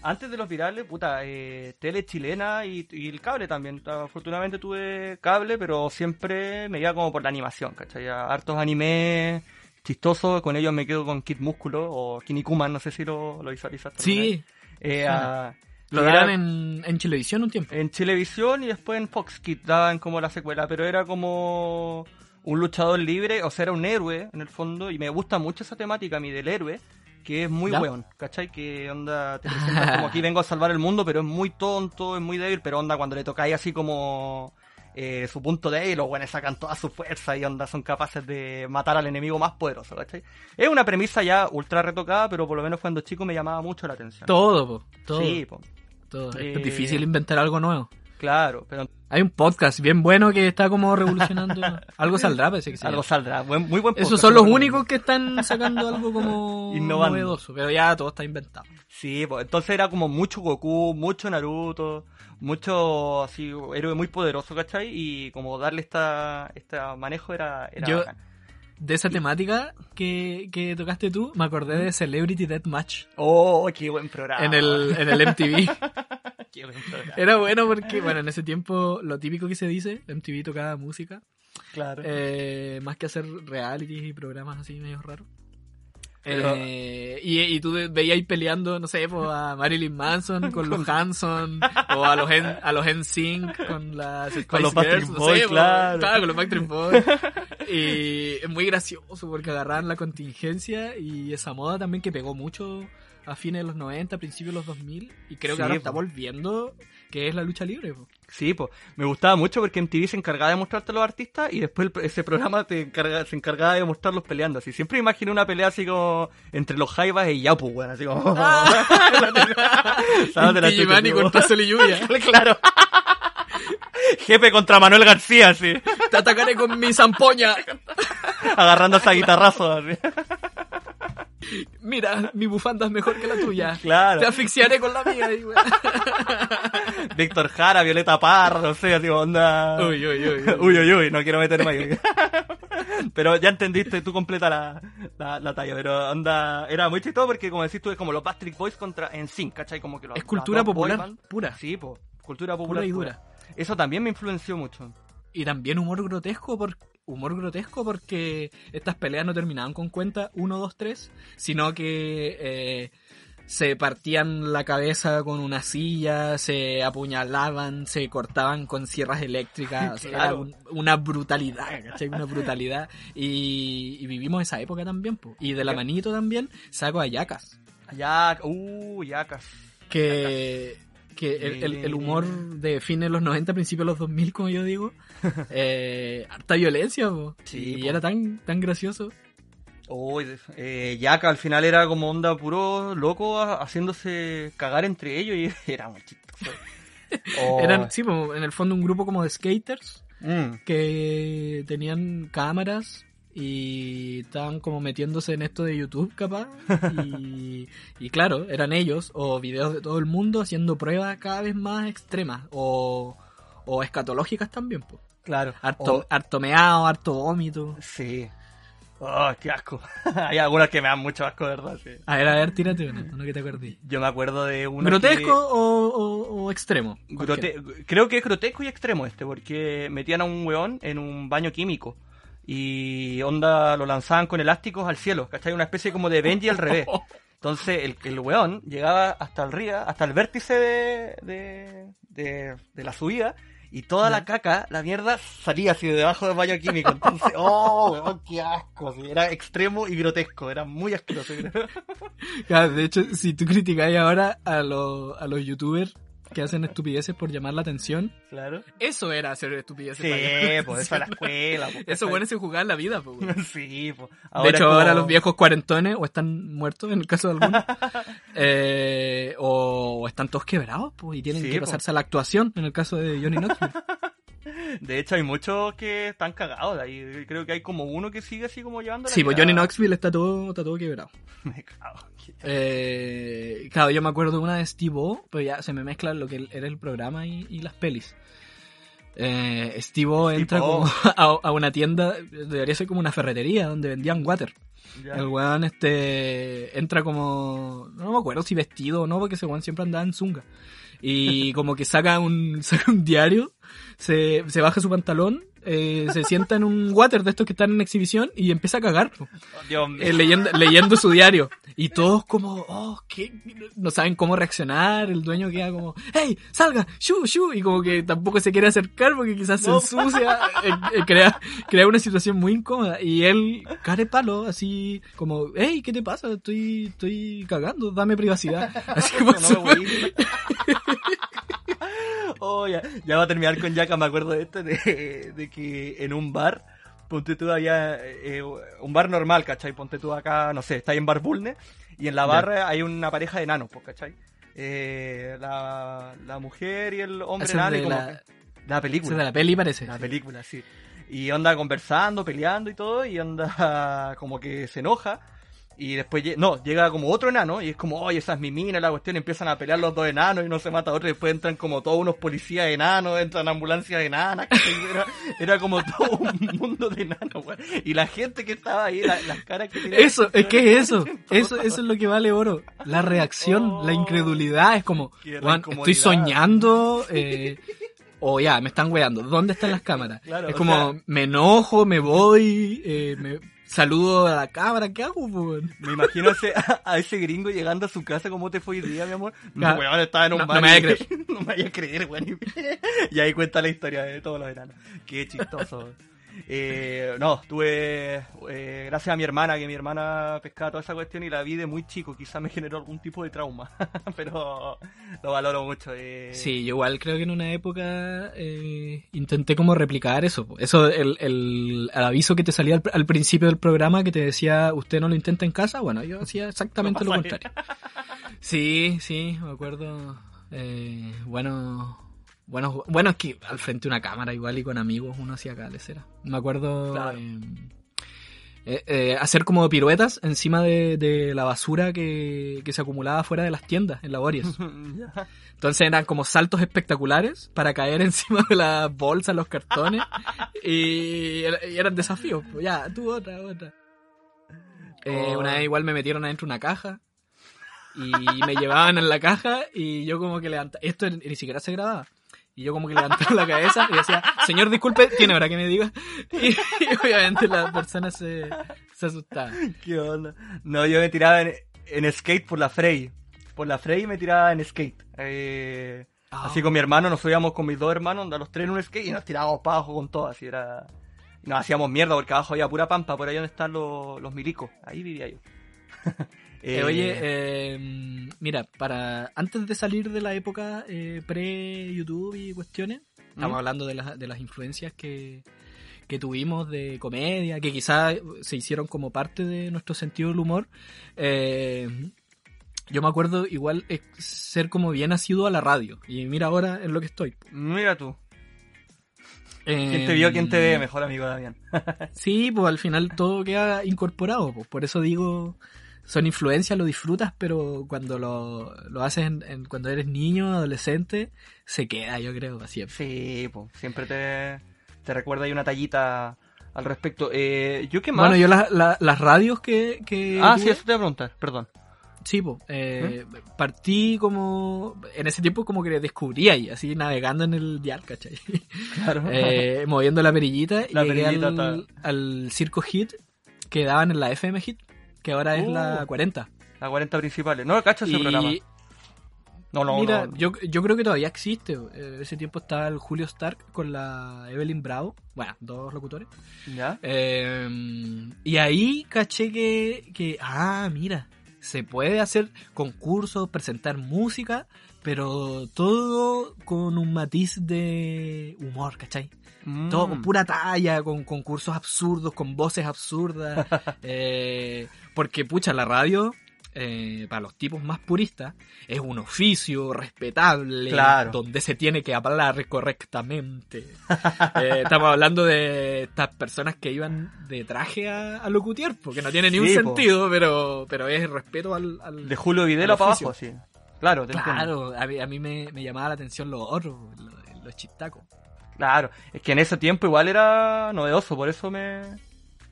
Antes de los virales, puta, eh, tele chilena y, y el cable también. Afortunadamente tuve cable, pero siempre me iba como por la animación, ¿cachai? Hartos animes chistosos, con ellos me quedo con Kid Músculo o Kinnikuman, no sé si lo, lo visualizaste. sí, Eh, a- lo daban en, en Chilevisión un tiempo. en Chilevisión y después en Fox Kids daban como la secuela, pero era como un luchador libre, o sea, era un héroe en el fondo, y me gusta mucho esa temática a mí del héroe, que es muy ¿Ya? weón, ¿cachai? Que onda, te presentan como aquí vengo a salvar el mundo, pero es muy tonto, es muy débil, pero onda cuando le tocáis así como eh, su punto débil, los weones sacan toda su fuerza y onda son capaces de matar al enemigo más poderoso, ¿cachai? Es una premisa ya ultra retocada, pero por lo menos cuando chico me llamaba mucho la atención. Todo, po, todo. Sí, po, todo. Eh, Es difícil inventar algo nuevo. Claro, pero Hay un podcast bien bueno que está como revolucionando. algo saldrá, parece que sí. algo saldrá. Buen- muy buen Esos podcast, son los únicos que están sacando algo como Innovando. novedoso, pero ya todo está inventado. Sí, pues entonces era como mucho Goku, mucho Naruto, mucho así héroe muy poderoso, ¿cachai? Y como darle esta, este manejo era, era Yo- bacán. De esa temática que, que tocaste tú, me acordé de Celebrity Deathmatch Oh, qué buen programa. en el, en el MTV. Programa. Era bueno porque, bueno, en ese tiempo lo típico que se dice, MTV tocaba música, Claro. eh, más que hacer realities y programas así medio raros. Pero- Eh, y, y tú veías ahí peleando, no sé, pues, a Marilyn Manson con los Hanson, o a los en, a los NSYNC con las Spice Con los Girls, Backstreet no Boys, sé, pues, claro. con los Backstreet Boys. y es muy gracioso porque agarraban la contingencia y esa moda también que pegó mucho a fines de los 90, principios de los 2000, y creo Sí, que ahora po. está volviendo, que es la lucha libre. po. Sí, pues me gustaba mucho porque MTV se encargaba de mostrarte a los artistas y después el- ese programa te encarga, se encargaba de mostrarlos peleando. Así siempre imaginé una pelea así como entre los Jaivas y Yapu, weón, así como. ¿Sabes? De la Inti Gimani chucha, contra Sol y Lluvia. Claro. Jefe contra Manuel García, así. Te atacaré con mi zampoña. Agarrándose a guitarrazos, así. Mira, mi bufanda es mejor que la tuya. Claro. Te asfixiaré con la mía. y. Víctor Jara, Violeta Parra, no sé, así onda. Uy, uy, uy, uy. uy, uy, no quiero meterme ahí. pero ya entendiste, tú completa la, la, la talla, pero onda, era muy chistoso porque como decís tú, es como los Patrick Boys contra NSYNC, ¿cachai? Como que los, Es cultura popular, pura. Sí, po, cultura popular. Pura y pura. dura. Eso también me influenció mucho. Y también humor grotesco por humor grotesco porque estas peleas no terminaban con cuenta 1, 2, 3, sino que eh, se partían la cabeza con una silla, se apuñalaban, se cortaban con sierras eléctricas, un- una brutalidad, ¿cachai? Una brutalidad. Y, y vivimos esa época también, po. Y de la manito también saco a Yacas, Allá, uh, yacas. que, que el, el- el humor de fines de los 90, principios de los 2000, como yo digo, eh, harta violencia, po. Sí, y po. era tan, tan gracioso. Uy, eh, Yaka al final era como onda puro loco haciéndose cagar entre ellos y era muy chistoso. Oh, Eran, sí, po, en el fondo un grupo como de skaters mm, que tenían cámaras y estaban como metiéndose en esto de YouTube capaz y, y claro, eran ellos o videos de todo el mundo haciendo pruebas cada vez más extremas o, o escatológicas también, pues. Claro. Harto, harto meado, harto vómito. sí. Oh, qué asco. Hay algunas que me dan mucho asco, ¿verdad? Sí. A ver, a ver, tírate una, uno que te acordé. Yo me acuerdo de una ¿Grotesco o, o- o extremo? grote- Creo que es grotesco y extremo este, porque metían a un weón en un baño químico. Y onda lo lanzaban con elásticos al cielo, ¿cachai? Una especie como de Benji al revés. Entonces el, el weón llegaba hasta el ría, hasta el vértice de, de, de, de la subida y toda Ya. la caca, la mierda, salía así de debajo del baño químico. Entonces, oh, weón, qué asco. sí, Era extremo y grotesco, era muy asqueroso. Claro, de hecho, si tú criticáis ahora a, los a los youtubers que hacen estupideces por llamar la atención, claro. eso era hacer estupideces. Sí, pues eso a la escuela. pues, Eso bueno se jugar la vida, pues. güey. Sí, pues. De hecho, como- ahora los viejos cuarentones o están muertos en el caso de algunos, eh, o, están todos quebrados, pues, y tienen Sí, que po. pasarse a la actuación en el caso de Johnny Knoxville. De hecho, hay muchos que están cagados ahí. Creo que hay como uno que sigue así como llevando Sí, pues. Johnny Knoxville está todo, está todo quebrado. Me cago. Eh, claro, yo me acuerdo de una de Steve O, pero ya se me mezcla lo que era el programa y, y las pelis. Eh, Steve O entra como a, a una tienda, debería ser como una ferretería donde vendían water. Ya. El weón este entra como, no me acuerdo si vestido o no, porque ese weón siempre andaba en zunga. Y como que saca un, saca un diario, se, se baja su pantalón, eh, se sienta en un water de estos que están en exhibición y empieza a cagar. Dios mío. Eh, leyendo, leyendo su diario. Y todos como, oh, ¿qué? No saben cómo reaccionar. El dueño queda como, hey, salga, shu, shu. Y como que tampoco se quiere acercar porque quizás No. se ensucia. Eh, eh, crea, crea una situación muy incómoda. Y él, care palo, así como, hey, ¿qué te pasa? Estoy, estoy cagando, dame privacidad. Así como No voy. oh, ya, ya va a terminar con Yaka, me acuerdo de esto, de, de que en un bar, ponte tú había, eh, un bar normal, ¿cachai? Ponte tú acá, no sé, está ahí en Bar Bulne, y en la barra hay una pareja de enanos, pues, ¿cachai? Eh, la, la mujer y el hombre Ese es enano, y como la- la película. de la peli parece. La sí. película, sí. Y onda conversando, peleando y todo, y onda como que se enoja. Y después, no, llega como otro enano, y es como, oye, esa es mi mina, la cuestión, empiezan a pelear los dos enanos y no se mata a otro, y después entran como todos unos policías enanos, entran ambulancias enanas, era, era como todo un mundo de enanos, weón. Y la gente que estaba ahí, la- las caras que tenían- Eso, es que es eso. Eso, eso es lo que vale oro. La reacción, la Oh. incredulidad. Es como, "Juan, incomodidad". estoy soñando. Eh, o ya, me están weando. ¿Dónde están las cámaras? Claro, es como, sea- me enojo, me voy, eh, me saludo a la cámara. ¿Qué hago, weón? Me imagino a ese, a ese gringo llegando a su casa, ¿cómo te fue hoy día, mi amor? No, weón, estaba en un no- bar. no me vaya a creer. no me vaya a creer, weón. Y ahí cuenta la historia de todos los enanos. Qué chistoso. Eh, no, tuve, eh, gracias a mi hermana, que mi hermana pescaba toda esa cuestión y la vi de muy chico, quizás me generó algún tipo de trauma, pero lo valoro mucho. eh. Sí, yo igual creo que en una época eh, intenté como replicar eso. Eso, el, el, el aviso que te salía al, al principio del programa que te decía, usted no lo intenta en casa, bueno, yo hacía exactamente No lo contrario. Sí, sí, me acuerdo. Eh, bueno, bueno, bueno, es que al frente de una cámara igual y con amigos uno hacía calecera. Me acuerdo Claro. eh, eh, hacer como piruetas encima de, de la basura que, que se acumulaba fuera de las tiendas en laborias. Ya. Entonces eran como saltos espectaculares para caer encima de las bolsas, los cartones. y, era- y eran desafíos. pues, Ya, tú otra, otra. Eh, Oh. Una vez igual me metieron adentro de una caja. Y me llevaban en la caja y yo como que levantaba... Esto ni siquiera se grababa. Y yo como que levantaba la cabeza y decía, señor, disculpe, tiene hora que me diga. Y, y obviamente la persona se, se asustaba. ¿Qué onda? No, yo me tiraba en, en skate por la Frey. Por la Frey me tiraba en skate. Eh, Ah. Así con mi hermano, nos subíamos con mis dos hermanos, a los tres en un skate y nos tirábamos para abajo con todo. Así era. Nos hacíamos mierda porque abajo había pura pampa, por ahí donde están los, los milicos. Ahí vivía yo. Eh, oye, eh, mira, para antes de salir de la época eh, pre-YouTube y cuestiones, estamos ¿Mm? hablando de, las de las influencias que, que tuvimos de comedia, que quizás se hicieron como parte de nuestro sentido del humor. Eh, yo me acuerdo igual ser como bien asiduo a la radio. Y mira ahora en lo que estoy. Mira tú. ¿Quién te vio, quién te Em, ve? Mejor amigo Damián. Sí, pues al final todo queda incorporado, pues por eso digo, son influencias, lo disfrutas, pero cuando lo, lo haces en- en- cuando eres niño, adolescente, se queda, yo creo, para siempre. Sí, pues siempre te, te recuerda ahí una tallita al respecto. Eh, ¿Yo qué más? Bueno, yo la- la- las radios que... que Ah, tuve- sí, eso te iba a preguntar, perdón. Sí, pues, eh, partí como, en ese tiempo como que descubrí ahí, así navegando en el dial, ¿cachai? Claro. Eh, moviendo la perillita y La perillita al, al Circo Hit que daban en la FM Hit, que ahora es la Uh. 40. Las 40 principales. No, cacho ese Y programa. No, no, Mira, no. Yo, yo creo que todavía existe. Eh, ese tiempo estaba el Julio Stark con la Evelyn Bravo. Bueno, dos locutores. ¿Ya? Eh, y ahí caché que, que, ah, mira, se puede hacer concursos, presentar música, pero todo con un matiz de humor, ¿cachai? Todo con Mm. pura talla, con concursos absurdos, con voces absurdas. eh, porque, pucha, la radio, eh, para los tipos más puristas, es un oficio respetable, Claro. donde se tiene que hablar correctamente. Eh, estamos hablando de estas personas que iban de traje a, a locutear, porque no tiene ni un Sí, po. sentido, pero, pero es respeto al... al- De Julio Videla para abajo, sí. Claro, te entiendo. Claro, a mí, a mí me, me llamaba la atención los otros, los, los chistacos. Claro. Es que en ese tiempo igual era novedoso, por eso me,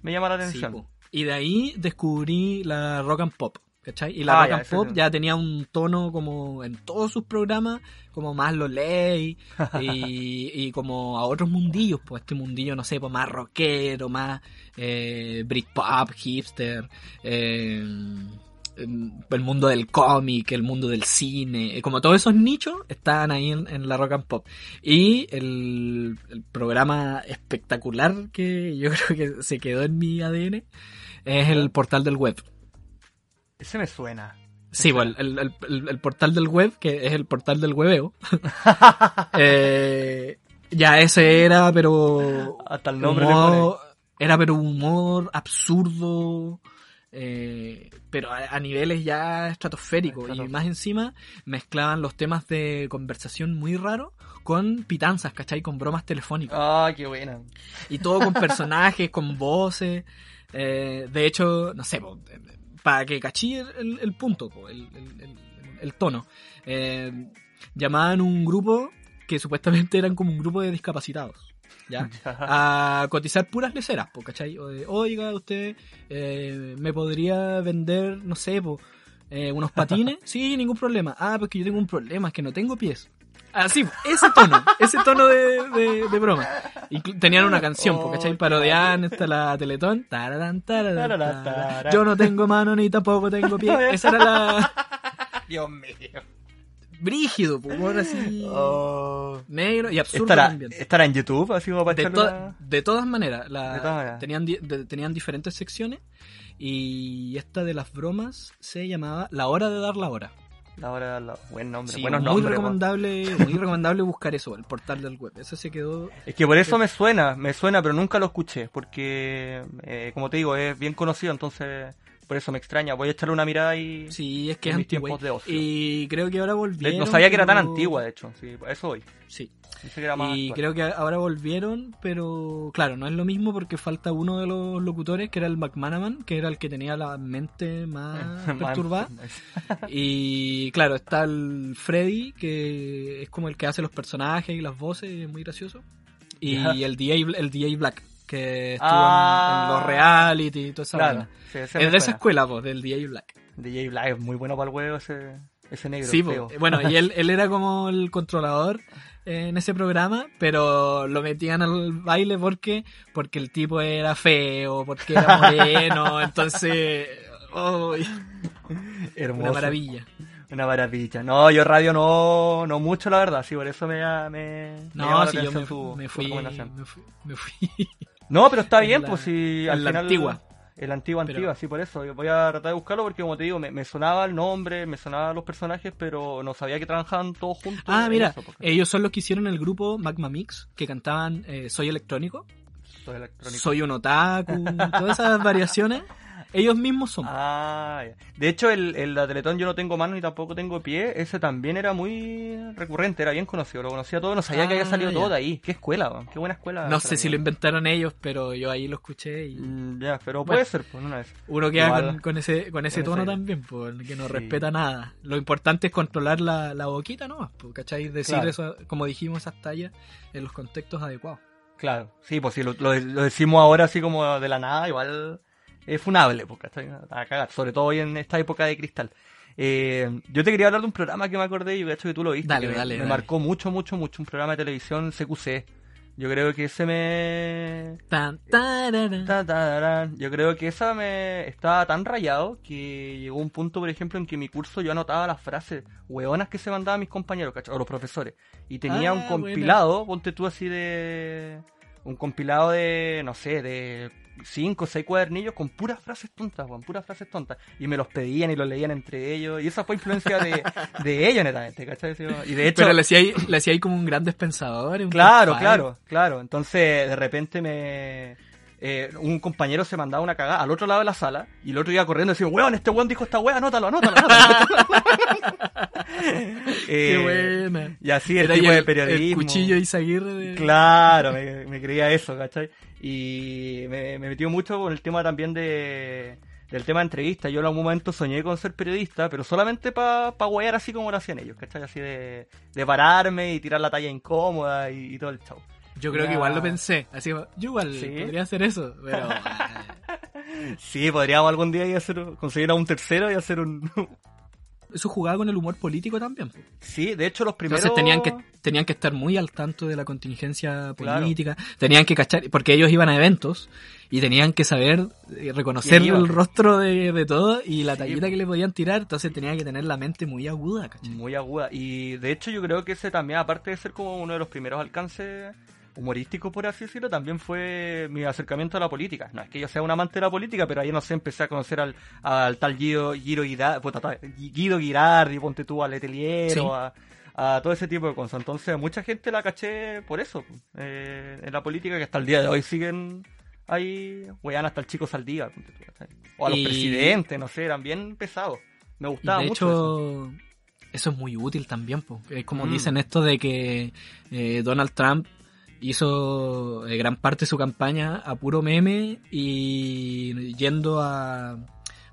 me llama la atención. y de ahí descubrí la rock and pop, ¿cachai? Y la Ah, rock ya, and pop ya tenía un tono como en todos sus programas, como más lo ley y, y como a otros mundillos, pues este mundillo, no sé, pues más rockero, más eh, Britpop, hipster, eh, el mundo del cómic, el mundo del cine, eh, como todos esos nichos estaban ahí en, en la rock and pop. Y el, el programa espectacular que yo creo que se quedó en mi ADN es el portal del web. Ese me suena. Sí, bueno, el, el- el- el portal del web, que es el portal del webeo. eh, ya ese era, pero Hasta el nombre humor, era pero humor absurdo, eh, pero a, a niveles ya estratosféricos. Y más encima mezclaban los temas de conversación muy raros con pitanzas, ¿cachai? Con bromas telefónicas. Ah, qué buena. Y todo con personajes, con voces. eh, de hecho, no sé, para que cachí el, punto, el tono. eh, llamaban un grupo que supuestamente eran como un grupo de discapacitados. ¿Ya? a cotizar puras leceras, po, ¿cachai? O de, Oiga, usted eh, me podría vender, no sé, po, eh, unos patines. Sí, ningún problema. Ah, pues que yo tengo un problema, es que no tengo pies. Así, ese tono, ese tono de, de, de broma. Inclu- tenían una canción, po, ¿cachai? Oh, Parodiaban esta la Teletón. Tararán. Yo no tengo mano ni tampoco tengo pie. Esa era la... Dios mío. Brígido. Oh. Negro y absurdo ¿Estará, también. estará en YouTube, así como para De, to- de todas maneras, la- De todas maneras. Tenían, di- de- tenían diferentes secciones y esta de las bromas se llamaba La Hora de Dar la Hora. La hora, la... buen nombre, Sí, buenos muy nombres. recomendable, muy recomendable buscar eso, el portal del web. Eso se quedó. Es que por eso me suena, me suena, pero nunca lo escuché, porque, eh, como te digo, es bien conocido, entonces por eso me extraña. Voy a echarle una mirada y... Sí, es que En es mis tiempos de ocio. Y creo que ahora volvieron. no sabía que era tan pero- antigua, de hecho, sí, eso voy. Sí. Que era más Y actual. creo que ahora volvieron, pero claro, no es lo mismo porque falta uno de los locutores, que era el McManaman, que era el que tenía la mente más perturbada. Y claro, está el Freddy, que es como el que hace los personajes y las voces, es muy gracioso. Y Ya. el DJ, el DJ Black, que estuvo Ah. en, en los reality y toda esa Claro, sí, Es me de esa escuela, pues, del DJ Black. DJ Black es muy bueno para el huevo ese, ese negro. Sí, pues, bueno, y él, él era como el controlador en ese programa, pero lo metían al baile porque porque el tipo era feo, porque era moreno, entonces oh, Hermoso. una maravilla. Una maravilla. No, yo radio no, no mucho, la verdad. Sí, por eso me, me, me No, la si yo me, su- me fui, me fui, me fui. No, pero está en bien, la- pues si al en la final... antigua. El antiguo, Pero- antigua, sí, por eso. Yo voy a tratar de buscarlo porque, como te digo, me, me sonaba el nombre, me sonaban los personajes, pero no sabía que trabajaban todos juntos. Ah, mira, eso, porque ellos son los que hicieron el grupo Magma Mix, que cantaban eh, Soy Electrónico, soy electrónico. Soy un Otaku, todas esas variaciones, ellos mismos son. Ah. De hecho, el, el la Teletón yo no tengo mano ni tampoco tengo pie. Ese también era muy recurrente, era bien conocido. Lo conocía todo, no sabía que había Ah, salido ya. todo de ahí. Qué escuela, qué buena escuela. no sé si lo inventaron ellos, pero yo ahí lo escuché y Mm, Ya, pero Bueno. puede ser, pues, una vez. uno queda Igual, con, con ese, con ese tono ese- también, pues, que no Sí. respeta nada. Lo importante es controlar la, la boquita, ¿no? Pues, ¿Cachai? Decir Claro. eso, como dijimos, esas tallas en los contextos adecuados. Claro, sí, pues si lo, lo- lo decimos ahora así como de la nada, igual es funable, porque está a cagar, sobre todo hoy en esta época de cristal. Eh, yo te quería hablar de un programa que me acordé y de hecho que tú lo viste, Dale, que dale, me, dale. marcó mucho, mucho, mucho, un programa de televisión CQC. Yo creo que ese me... Tan, tararán. Yo creo que esa me estaba tan rayado que llegó un punto, por ejemplo, en que en mi curso yo anotaba las frases hueonas que se mandaban mis compañeros, ¿cachai? O los profesores. Y tenía Ah, un buena. compilado, ponte tú así de... Un compilado de, no sé, de cinco o seis cuadernillos con puras frases tontas, weón, puras frases tontas. Y me los pedían y los leían entre ellos. Y esa fue influencia de, de ellos, netamente, ¿cachai? Y de hecho... Pero le hacía ahí, le hacía ahí como un gran dispensador. un Claro, claro, claro. Entonces, de repente me. Eh, un compañero se mandaba una cagada al otro lado de la sala y el otro iba corriendo y decía, weón, este weón dijo esta weá, anótalo, anótalo, anótalo. Qué Eh, buena. Y así el Era tipo de periodismo. el cuchillo Isaguirre de... Claro, me, me creía eso, ¿cachai? Y me, me metió mucho con el tema también de del tema de entrevistas. Yo en algún momento soñé con ser periodista, pero solamente para pa huear así como lo hacían ellos, ¿cachai? Así de, de pararme y tirar la talla incómoda y, y todo el show. Yo creo que Ya. igual lo pensé. Así que yo igual ¿Sí? podría hacer eso. Pero Sí, podríamos algún día a hacer, conseguir a un tercero y hacer un... eso jugaba con el humor político también. Sí, de hecho los primeros... Entonces tenían que, tenían que estar muy al tanto de la contingencia Claro. política. Tenían que cachar, porque ellos iban a eventos y tenían que saber eh, reconocer el rostro de, de todo y la Sí, tallita que le podían tirar. Entonces tenían que tener la mente muy aguda, ¿cachai? Muy aguda. Y de hecho yo creo que ese también, aparte de ser como uno de los primeros alcances humorísticos, por así decirlo, también fue mi acercamiento a la política. No es que yo sea un amante de la política, pero ahí no sé, empecé a conocer al, al tal Guido, Guido, Guido Girardi, ponte tú, al Letelier, Sí. a, a todo ese tipo de cosas. Entonces mucha gente la caché por eso, eh, en la política, que hasta el día de hoy siguen ahí, wean hasta el chico Saldívar, ponte tú, ¿cachai? o a los Y- presidentes, no sé, eran bien pesados. Me gustaba de mucho eso. hecho, eso. es muy útil también, po. Es como Mm. dicen esto de que eh, Donald Trump hizo eh, gran parte de su campaña a puro meme y yendo a,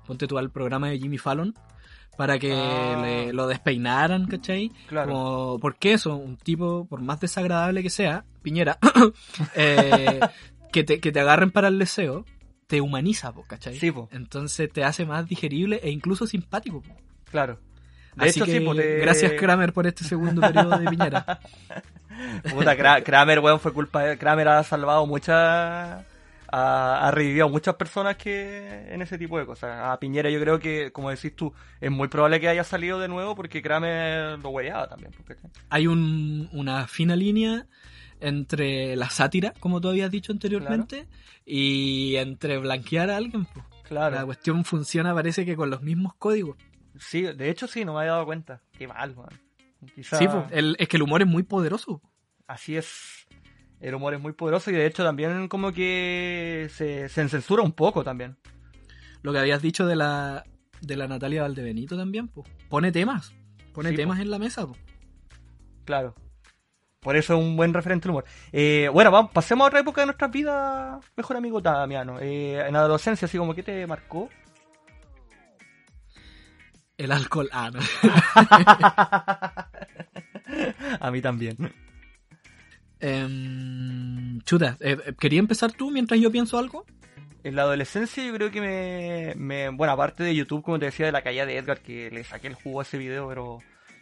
ponte tú al programa de Jimmy Fallon para que Ah. le- lo despeinaran, ¿cachai? Claro. Como, porque eso, un tipo, por más desagradable que sea, Piñera, eh, que, te, que te agarren para el deseo, te humaniza, ¿cachai? Sí, po. Entonces te hace más digerible e incluso simpático. po. Claro. De Así hecho, que sí, pues, te- gracias Kramer por este segundo periodo de Piñera. Puta, Kra- Kramer, weón, fue culpa de... Kramer ha salvado muchas... Ha, ha revivido a muchas personas que en ese tipo de cosas. A Piñera yo creo que, como decís tú, es muy probable que haya salido de nuevo porque Kramer lo hueveaba también. pues. Hay un- una fina línea entre la sátira, como tú habías dicho anteriormente, y entre blanquear a alguien. La Claro. cuestión funciona, parece que con los mismos códigos. Sí, de hecho sí, no me había dado cuenta. Qué mal. Quizá- Sí, po. El- es que el humor es muy poderoso. Así es. El humor es muy poderoso y de hecho también como que se, se censura un poco también. Lo que habías dicho de la, de la Natalia Valdebenito también, po. pone temas. Pone Sí, po. temas en la mesa. po. Claro. Por eso es un buen referente al humor. Eh, bueno, vamos, pasemos a otra época de nuestras vidas, mejor amigo Damiano. Eh, en la adolescencia, así como que te marcó. El alcohol. Ah, no. a mí también. Em, chuta, eh, eh, ¿quería empezar tú mientras yo pienso algo? En la adolescencia yo creo que me, me- Bueno, aparte de YouTube, como te decía, de la caída de Edgar, que le saqué el jugo a ese video, pero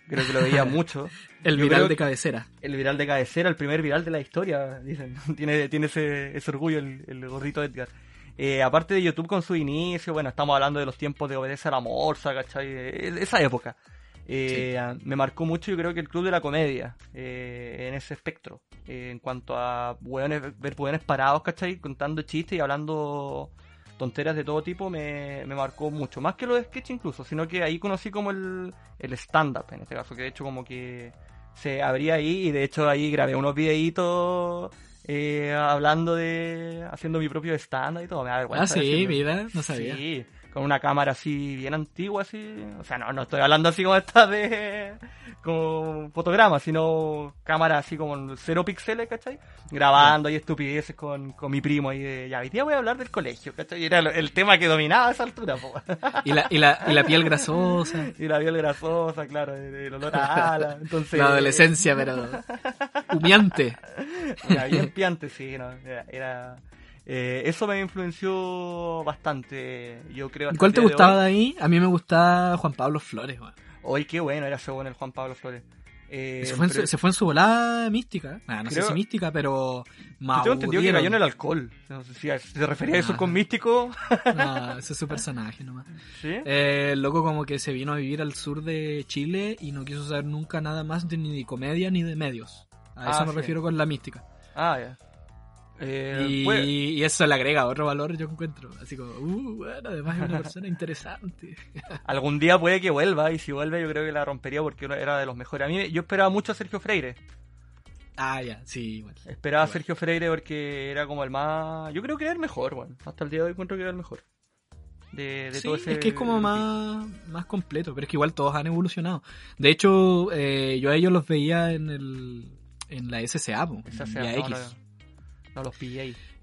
creo que lo veía mucho. El Yo viral de cabecera. El viral de cabecera, el primer viral de la historia, dicen. tiene tiene ese, ese orgullo el, el gordito Edgar. Eh, aparte de YouTube con su inicio, bueno, estamos hablando de los tiempos de Obedece a la Morsa, ¿cachai? Eh, Esa época. Eh, Me marcó mucho, yo creo que el Club de la Comedia, eh, en ese espectro. Eh, en cuanto a ver hueones parados, ¿cachai? Contando chistes y hablando tonteras de todo tipo, me, me marcó mucho. Más que lo de sketch incluso, sino que ahí conocí como el, el stand-up, en este caso, que de hecho como que se abría ahí y de hecho ahí grabé unos videitos eh, hablando de... haciendo mi propio stand-up y todo. Me da vergüenza Ah, sí, decirlo. mira, no sabía. Sí, con una cámara así bien antigua, así. O sea, no, no estoy hablando así como esta de. como fotograma, sino cámara así como cero píxeles, ¿cachai? Grabando ahí estupideces con, con mi primo ahí de. Ya, hoy día voy a hablar del colegio, ¿cachai? Y era el tema que dominaba a esa altura, po. Y la, y la, y la piel grasosa. Y la piel grasosa, claro, el, olor a ala. Entonces. La adolescencia, pero humeante. Era bien piante, sí, no, era... era- eh, eso me influenció bastante, yo creo. hasta ¿Cuál te de gustaba de ahí? A mí me gustaba Juan Pablo Flores. weón. Hoy qué bueno era ese bueno el Juan Pablo Flores. Eh, Se fue, en pero- su, se fue en su volada mística. Ah, no sé si mística, pero yo tengo entendido que cayó en el alcohol. No sé si se refería a eso Ah. con místico. No, ese es su personaje nomás. ¿Sí? Eh, el loco como que se vino a vivir al sur de Chile y no quiso saber nunca nada más de, ni de comedia ni de medios. A Ah, eso me sí. refiero con la mística. Ah, ya. Eh, y, fue- y eso le agrega otro valor, yo encuentro. Así como, uh, bueno, además es una persona interesante. Algún día puede que vuelva y si vuelve yo creo que la rompería porque era de los mejores. A mí yo esperaba mucho a Sergio Freire. Ah, ya, sí, igual. Esperaba a. Sergio Freire porque era como el más... Yo creo que era el mejor, bueno. Hasta el día de hoy encuentro que era el mejor. De, de Sí, todo ese... es que es como más, más completo, pero es que igual todos han evolucionado. De hecho, eh, yo a ellos los veía en el en la SCA, po, en no, X. los.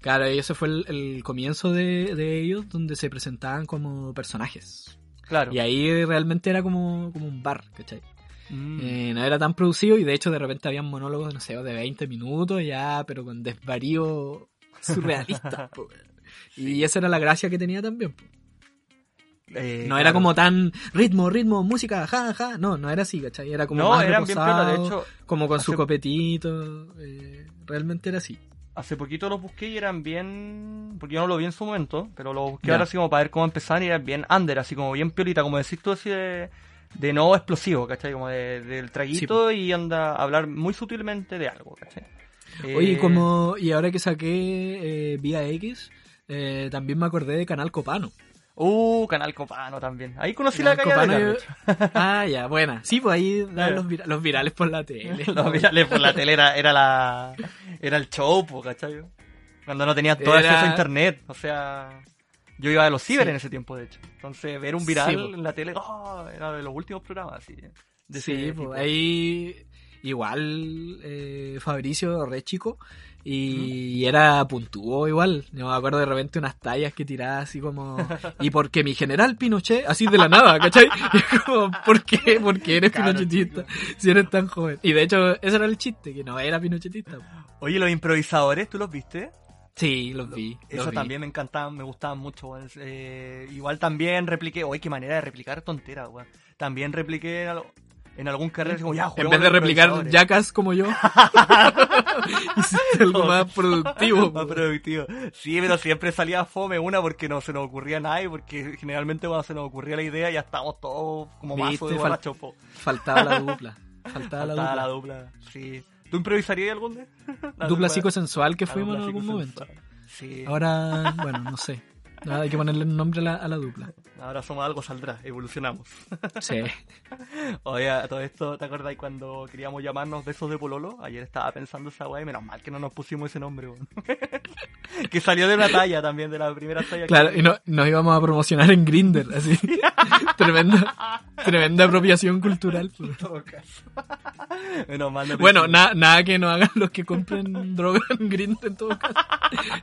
Claro, y ese fue el, el comienzo de, de ellos, donde se presentaban como personajes. Claro. Y ahí realmente era como, como un bar, ¿cachai? Mm. Eh, no era tan producido y de hecho de repente habían monólogos, no sé, de 20 minutos ya, pero con desvarío surrealista. Y esa era la gracia que tenía también. Eh, No era como tan ritmo, ritmo, música, ja, ja. No, no era así, ¿cachai? Era como No, más bien reposado, piola. De hecho, como con su copetito. eh, realmente era así. Hace poquito los busqué y eran bien. Porque yo no lo vi en su momento, pero los busqué ahora así como para ver cómo empezaban y eran bien under, así como bien piolita, como decís tú así de, de no explosivo, ¿cachai? Como de- del traguito y anda a hablar muy sutilmente de algo, ¿cachai? Oye, y Eh, como, y ahora que saqué eh, Vía X, eh, también me acordé de Canal Copano. Uh, Canal Copano también. Ahí conocí la Canal calle de Copano, Ah, ya, buena. Sí, pues ahí Claro. los, vira- los virales por la tele. Los virales por la tele era, era la. Era el show, po, ¿cachai? Cuando no tenías todo Era- acceso a internet. O sea. Yo iba a los ciber Sí. en ese tiempo, de hecho. Entonces, ver un viral Sí, po. en la tele, oh, era de los últimos programas, así. Sí, pues ahí igual eh, Fabricio re chico y, era puntúo igual. Yo me acuerdo de repente unas tallas que tiraba así como y porque mi general Pinochet, así de la nada, ¿cachai? Y como, ¿por qué? ¿Por qué eres Claro, pinochetista si eres tan joven? Y de hecho ese era el chiste, que no era pinochetista. Oye, los improvisadores, ¿tú los viste? Sí, los vi. los Eso vi. también me encantaban, me gustaban mucho. weón. Eh, igual también repliqué, oye, qué manera de replicar tonteras, weón. También repliqué en, al- en algún carrera, como ya, En vez de replicar yacas como yo, hiciste algo más productivo. Más productivo. Sí, pero siempre salía fome una porque no se nos ocurría nada y porque generalmente cuando se nos ocurría la idea ya estábamos todos como mazo de fal-. Faltaba la dupla. Faltaba la dupla. la dupla. Sí. ¿Tú improvisarías algún día? La dupla psicosensual que fuimos en algún momento. Sí. Ahora, bueno, no sé. Hay que ponerle nombre a la, a la dupla. Ahora somos algo saldrá, evolucionamos. Sí. Oye, a todo esto, ¿te acordáis cuando queríamos llamarnos Besos de Pololo? Ayer estaba pensando esa weá y menos mal que no nos pusimos ese nombre, weón. que salió de una talla también, de la primera talla. Claro, que... y no, nos íbamos a promocionar en Grinder, así. tremenda, tremenda apropiación cultural. En todo caso. menos mal no Bueno, na- nada que no hagan los que compren droga en Grinder en todo caso.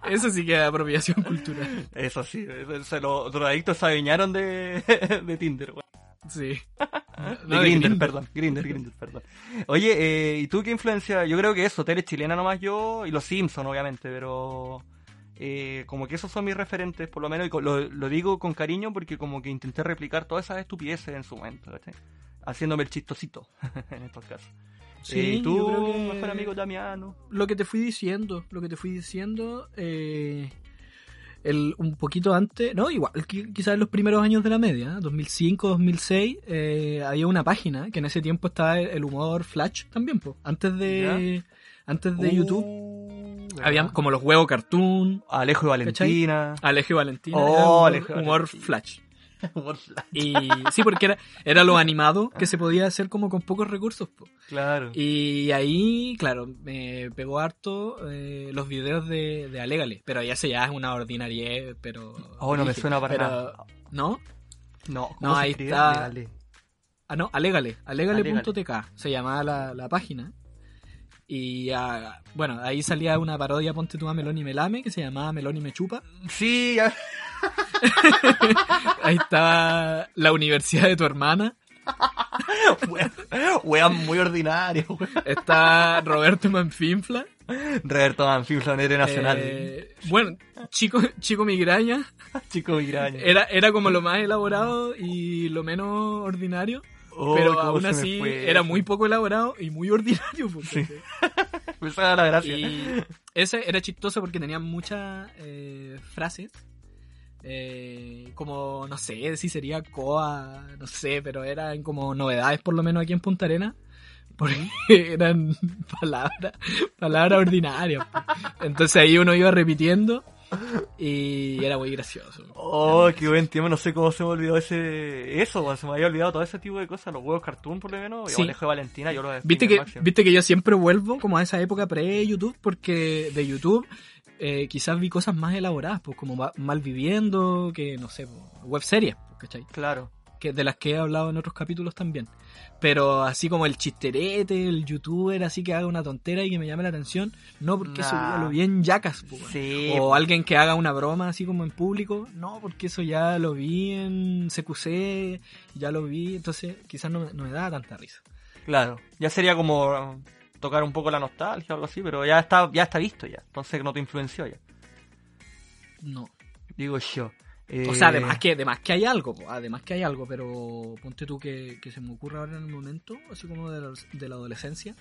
Eso sí que es apropiación cultural. Eso sí, se los drogadictos se de, de Tinder. Sí. de Grindr, perdón. Grindr, Grindr, perdón. Oye, eh, ¿y tú qué influencia? Yo creo que eso, tele chilena nomás yo, y los Simpsons, obviamente, pero... eh, como que esos son mis referentes, por lo menos, y lo, lo digo con cariño porque como que intenté replicar todas esas estupideces en su momento, ¿cachai? haciéndome el chistosito en estos casos. Sí, Eh, tú, yo creo que- mejor amigo Damiano. lo que te fui diciendo, lo que te fui diciendo, eh, el, un poquito antes, no, igual, qui- quizás en los primeros años de la media, ¿eh? 2005, 2006, eh, había una página que en ese tiempo estaba el, el humor flash también, pues, antes de, antes de YouTube, Uh, había ¿verdad? como los huevos cartoon, Alejo y Valentina. Alejo y Valentina, Oh, humor, Alejo y humor Valentina. flash. Humor flash. Y sí, porque era, era lo animado que se podía hacer como con pocos recursos. po. Claro. Y ahí, claro, me pegó harto eh, los videos de, de Alégale, pero ya se ya es una ordinariedad, pero... Oh, no me suena para pero- nada. ¿No? No, ¿cómo No, se ahí está. Ah, no, Alégale, alégale.tk, se llamaba la, la página. Y ah, bueno, ahí salía una parodia, ponte tú a Melón y Melame, que se llamaba Melón y Me Chupa. Sí, ya. Ahí estaba la universidad de tu hermana. Weón, muy ordinario. weón. Está Roberto Manfinfla. Roberto Manfield, héroe nacional. Eh, bueno, Chico, Chico Migraña. Chico Migraña. Era, era como lo más elaborado y lo menos ordinario. Oh, pero aún así era muy poco elaborado y muy ordinario. pues, Sí. ese era chistoso porque tenía muchas eh, frases. Eh, como, no sé si sería coa, no sé, pero eran como novedades por lo menos aquí en Punta Arena. Porque eran palabras, palabras ordinarias. Entonces ahí uno iba repitiendo y era muy gracioso. Oh, qué buen tiempo, no sé cómo se me olvidó ese eso, se me había olvidado todo ese tipo de cosas, los huevos cartoon por lo menos, y Sí. Alejo de Valentina, yo lo Viste que, máximo. viste que yo siempre vuelvo como a esa época pre-YouTube, porque de YouTube eh, quizás vi cosas más elaboradas, pues como Ma- Malviviendo, que no sé, web series, ¿cachai? Claro. Que de las que he hablado en otros capítulos también. Pero así como el chisterete, el youtuber, así que haga una tontera y que me llame la atención, no porque eso Nah. ya lo vi en Jackass, pues. Sí. O alguien que haga una broma así como en público, no, porque eso ya lo vi en CQC, ya lo vi, entonces quizás no, me- no me da tanta risa. Claro. Ya sería como tocar un poco la nostalgia o algo así, pero ya está, ya está visto ya. Entonces no te influenció ya. No. Digo yo. Eh, O sea, además que, además que hay algo, además que hay algo, pero ponte tú que, que se me ocurra ahora en el momento, así como de la, de la adolescencia,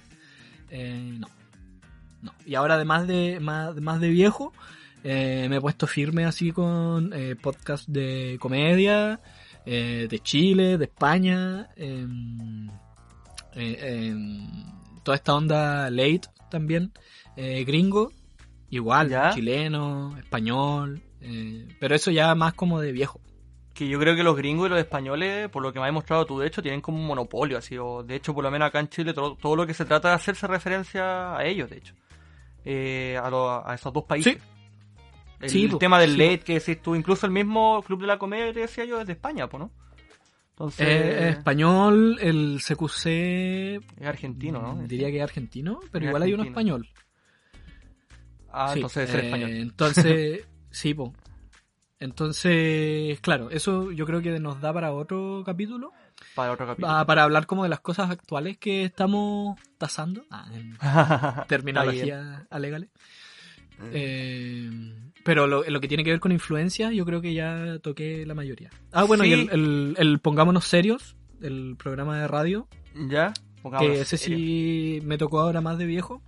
eh, no. No. Y ahora además de, más, más de viejo, eh, me he puesto firme así con eh, podcast de comedia, eh, de Chile, de España, em, em, toda esta onda late también, eh, gringo, igual, ¿Ya? chileno, español, eh, pero eso ya más como de viejo. Que yo creo que los gringos y los españoles, por lo que me has mostrado tú, de hecho, tienen como un monopolio, así, o de hecho, por lo menos acá en Chile, todo, todo lo que se trata de hacerse referencia a ellos, de hecho. Eh, a, lo- a esos dos países. Sí. El Sí, tema del sí, late que decís tú, incluso el mismo Club de la Comedia decía yo es de España, pues, ¿no? Entonces, Eh, español, el CQC es argentino, ¿no? diría que es argentino, pero Es igual hay uno español. Ah, Sí, entonces ser eh, español. Entonces, sí, po. Entonces, claro, eso yo creo que nos da para otro capítulo, Para otro capítulo. ah, para hablar como de las cosas actuales que estamos tasando, ah, en terminología alegale. Eh, pero lo, lo que tiene que ver con influencia, yo creo que ya toqué la mayoría. Ah, bueno, y el, el- el Pongámonos Serios, el programa de radio, ¿Ya? Pongámonos que ese serios. sí me tocó ahora más de viejo.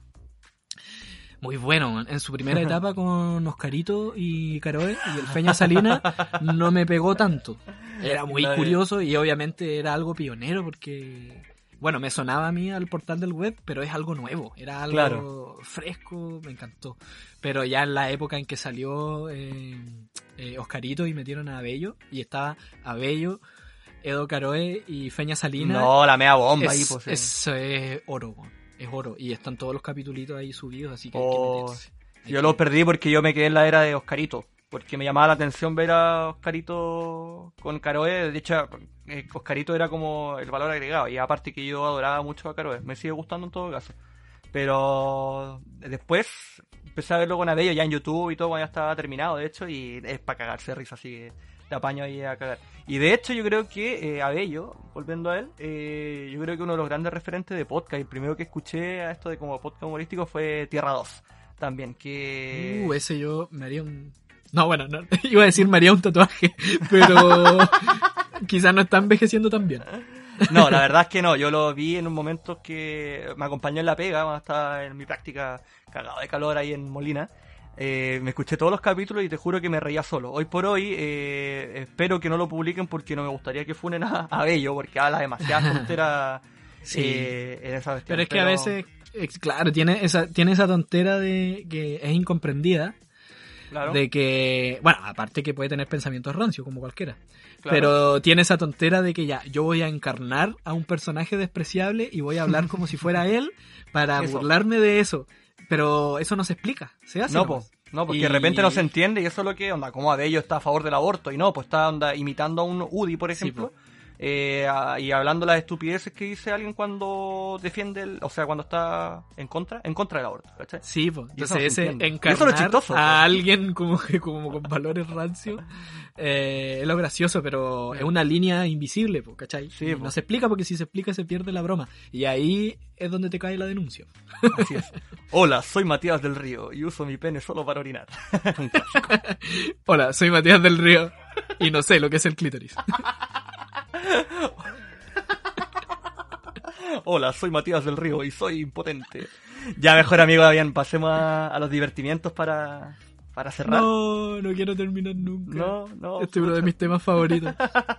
Muy bueno, en su primera etapa con Oscarito y Caroe y el Feña Salina no me pegó tanto. Era muy curioso y obviamente era algo pionero porque, bueno, me sonaba a mí al portal del web, pero es algo nuevo, era algo Claro. fresco, me encantó. Pero ya en la época en que salió eh, eh, Oscarito y metieron a Abello y estaba Abello, Edo Caroe y Feña Salina. No, la mea bomba ahí, Es- pues. sí. Eso es oro, es oro. Y están todos los capítulos ahí subidos, así que hay que Oh, meterse. Hay Yo que- lo perdí porque yo me quedé en la era de Oscarito. Porque me llamaba la atención ver a Oscarito con Caroe. De hecho, eh, Oscarito era como el valor agregado. Y aparte que yo adoraba mucho a Caroe. Me sigue gustando en todo caso. Pero después empecé a verlo con Abello ya en YouTube y todo cuando ya estaba terminado, de hecho. Y es para cagarse de risa, así que te apaño ahí a cagar. Y de hecho yo creo que eh, Abello, volviendo a él, eh, yo creo que uno de los grandes referentes de podcast. El primero que escuché a esto de como podcast humorístico fue Tierra 2 también, que... Uh, ese yo me haría un... No, bueno, no, iba a decir me haría un tatuaje, pero quizás no está envejeciendo tan bien. No, la verdad es que no. Yo lo vi en un momento que me acompañó en la pega, cuando estaba en mi práctica cagado de calor ahí en Molina. Eh, me escuché todos los capítulos y te juro que me reía solo. Hoy por hoy eh, espero que no lo publiquen porque no me gustaría que funen a, a Bello porque habla demasiada tontera Sí. eh, en esa. Pero es que a veces, eh, claro, tiene esa, tiene esa tontera de que es incomprendida. Claro, De que, bueno, aparte que puede tener pensamientos rancios como cualquiera. claro. Pero tiene esa tontera de que ya, yo voy a encarnar a un personaje despreciable y voy a hablar como si fuera él para Eso. burlarme de eso. Pero eso no se explica, se hace. No, pues. No, porque Y- de repente no se entiende y eso es lo que, onda, como Abello está a favor del aborto y no, pues está onda, imitando a un UDI, por Sí, ejemplo, eh, y hablando las estupideces que dice alguien cuando defiende, el, o sea, cuando está en contra, en contra del aborto, ¿cachai? Sí, pues. No Entonces se ese encarnar eso es lo chistoso, a alguien como, que- como con valores rancios eh, es lo gracioso, pero es una línea invisible, ¿cachai? Sí, pues. no se explica porque si se explica se pierde la broma. Y ahí es donde te cae la denuncia. Así es. Hola, soy Matías del Río y uso mi pene solo para orinar. Un. Hola, soy Matías del Río y no sé lo que es el clítoris. Hola, soy Matías del Río y soy impotente. Ya mejor amigo, bien, pasemos a, a los divertimientos para, para cerrar. No, no quiero terminar nunca. no, no. Este es uno de mis temas favoritos.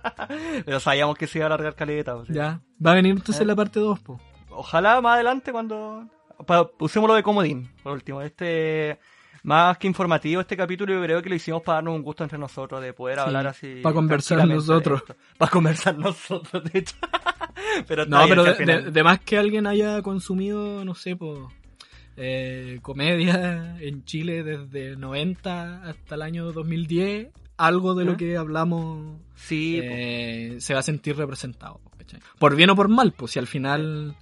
Pero sabíamos que se iba a alargar caleta. pues, sí. Ya. Va a venir entonces Eh. la parte 2, po. Ojalá más adelante cuando... pa- usémoslo de comodín, por último. Este... Más que informativo este capítulo, yo creo que lo hicimos para darnos un gusto entre nosotros, de poder Sí, hablar así. pa' conversar nosotros. esto. Pa' conversar nosotros, de hecho. pero No, pero de, final- más que alguien haya consumido, no sé, po, eh, comedia en Chile desde el 90 hasta el año 2010, algo de lo que hablamos Sí, eh, se va a sentir representado. Por bien o por mal, pues si al final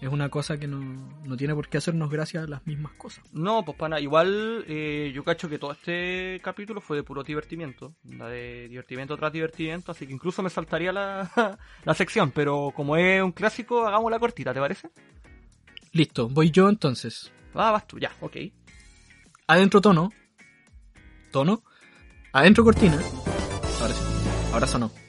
es una cosa que no, no tiene por qué hacernos gracias a las mismas cosas. No, pues pana, igual eh, yo cacho que todo este capítulo fue de puro divertimiento, de divertimiento tras divertimiento, así que incluso me saltaría la, la sección, pero como es un clásico, hagamos la cortita, ¿te parece? Listo, voy yo entonces. Ah, vas tú, ya, ok. Adentro tono. Tono. Adentro cortina. Ahora sí. Ahora sonó.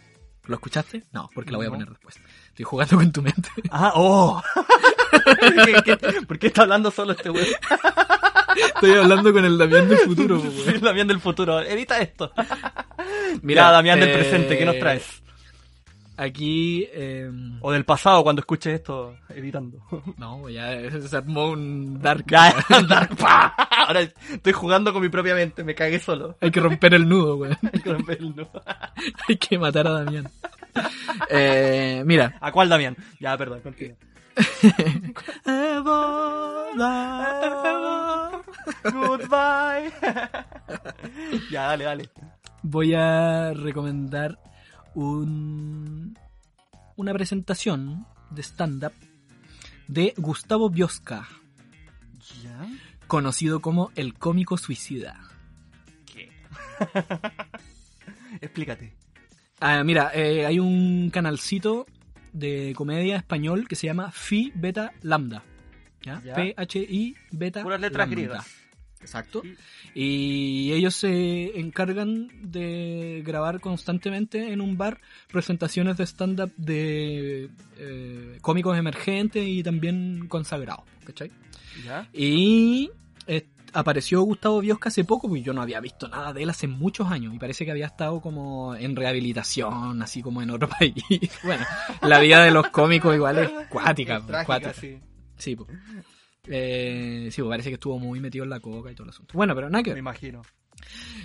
¿Lo escuchaste? No, porque la voy a poner después. Estoy jugando con tu mente. Ah, oh. ¿Qué- qué- por qué está hablando solo este weón? Estoy hablando con el Damián del futuro, po, Sí, weón. Damián del futuro, edita esto. Mira, Mira, Damián del eh, presente, ¿qué nos traes? Aquí. eh, O del pasado, cuando escuches esto, editando. no, ya se armó un dark. Ya, Dark, pa. Ahora estoy jugando con mi propia mente, me cagué solo. Hay que romper el nudo, weón. Hay que romper el nudo. Hay que matar a Damián. Eh, mira. ¿A cuál Damián? Ya, perdón, continúa. Goodbye. ya, dale, dale. Voy a recomendar un, una presentación de stand-up de Gustavo Biosca, ¿Ya? conocido como el cómico suicida. ¿Qué? Explícate. Ah, mira, eh, hay un canalcito de comedia español que se llama Phi Beta Lambda. ¿ya? Ya. P-H-I Beta Puras letras Lambda. griegas. Exacto. Y ellos se encargan de grabar constantemente en un bar presentaciones de stand-up de eh, cómicos emergentes y también consagrados. ¿cachai? ¿Ya? Y eh, apareció Gustavo Biosca hace poco, pues yo no había visto nada de él hace muchos años y parece que había estado como en rehabilitación, así como en otro país. bueno, la vida de los cómicos igual es cuática. Es trágica, cuática. sí. Sí. Eh, sí, pues parece que estuvo muy metido en la coca y todo el asunto. Bueno, pero nada que Me imagino.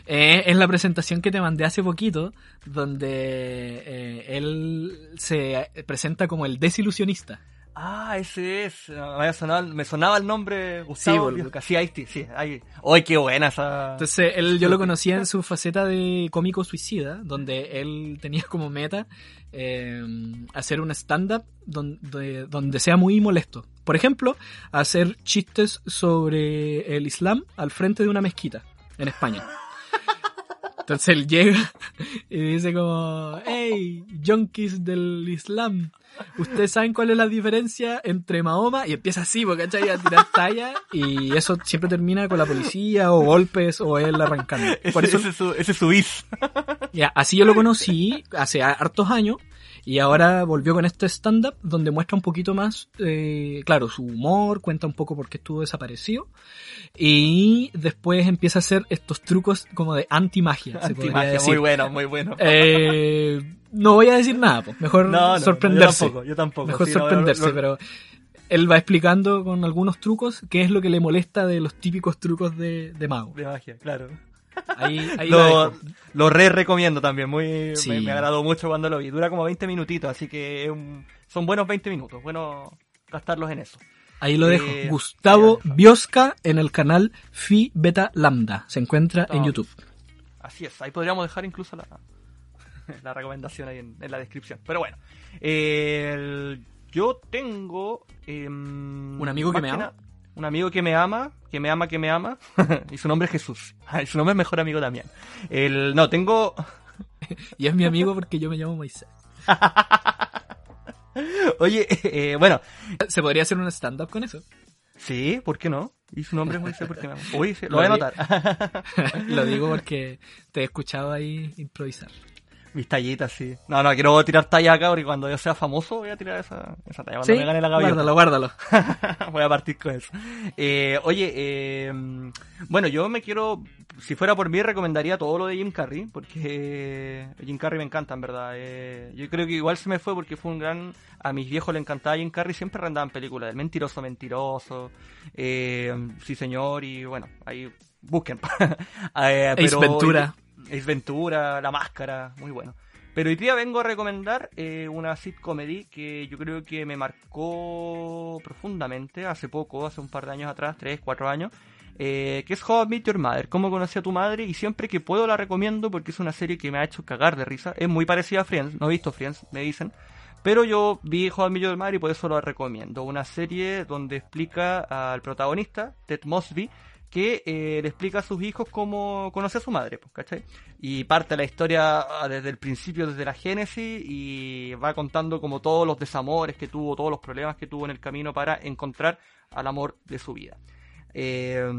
Eh, es la presentación que te mandé hace poquito, donde eh, él se presenta como el desilusionista. Ah, ese es. Me, había sonado- me sonaba el nombre Gustavo. Sí, Biosca. Sí, ahí sí. Ahí. ¡Ay, qué buena esa! Entonces, él, yo lo conocía en su faceta de cómico suicida, donde él tenía como meta eh, hacer un stand-up donde, donde sea muy molesto. Por ejemplo, hacer chistes sobre el Islam al frente de una mezquita en España. Entonces él llega y dice como, hey, junkies del Islam, ¿ustedes saben cuál es la diferencia entre Mahoma? Y empieza así, porque ¿cachai? A tirar talla y eso siempre termina con la policía o golpes o él arrancando. Ese, Por eso, ese es su, ese es su is. ya, así yo lo conocí hace hartos años Y ahora volvió con este stand-up donde muestra un poquito más, eh, claro, su humor, cuenta un poco por qué estuvo desaparecido. Y después empieza a hacer estos trucos como de anti-magia. muy bueno, muy bueno. Eh, no voy a decir nada, pues. mejor No, no, sorprenderse. Yo tampoco, yo tampoco. Mejor sí, no, sorprenderse, lo- lo- pero él va explicando con algunos trucos qué es lo que le molesta de los típicos trucos de, de mago. De magia, claro. Ahí, Lo, lo re recomiendo también, muy Sí. me, me agradó mucho cuando lo vi. Dura como 20 minutitos, así que un- son buenos 20 minutos, bueno gastarlos en eso. Ahí lo dejo. Eh, Gustavo. Biosca en el canal Phi Beta Lambda. Se encuentra en YouTube. Así es, ahí podríamos dejar incluso la, la recomendación ahí en, en la descripción. Pero bueno, eh, el- yo tengo... em, ¿Un amigo que me ama? Un amigo que me ama, que me ama, que me ama. y su nombre es Jesús. y su nombre es mejor amigo Damián. El, no, tengo... Y es mi amigo porque yo me llamo Moisés. Oye, eh, bueno, ¿Se podría hacer un stand-up con eso? sí, ¿por qué no? Y su nombre es Moisés porque me ama. Uy, sí, lo Lo voy a anotar. lo digo porque te he escuchado ahí improvisar. Mis tallitas, sí. No, no, quiero tirar talla acá porque cuando yo sea famoso voy a tirar esa, esa talla. Cuando Sí, me gane la gaviota. guárdalo, guárdalo. Voy a partir con eso. Eh, oye, eh, bueno, yo me quiero, si fuera por mí, recomendaría todo lo de Jim Carrey, porque Jim Carrey me encanta, en verdad. Eh, yo creo que igual se me fue porque fue un gran... A mis viejos le encantaba Jim Carrey, siempre rendaban películas. El mentiroso, mentiroso, eh, sí señor, y bueno, ahí busquen. Eh, Ace pero- Ventura. Ace Ventura, La Máscara, muy bueno. Pero hoy día vengo a recomendar eh, una sitcomedy que yo creo que me marcó profundamente hace poco, hace un par de años atrás, tres, cuatro años, eh, que es How I Met Your Mother, cómo conocí a tu madre, y siempre que puedo la recomiendo porque es una serie que me ha hecho cagar de risa. Es muy parecida a Friends, no he visto Friends, me dicen. Pero yo vi How I Met Your Mother y por eso la recomiendo. Una serie donde explica al protagonista, Ted Mosby, que eh, le explica a sus hijos cómo conoce a su madre, pues, ¿cachai? Y parte la historia ah, desde el principio, desde la génesis, y va contando como todos los desamores que tuvo, todos los problemas que tuvo en el camino para encontrar al amor de su vida. Eh,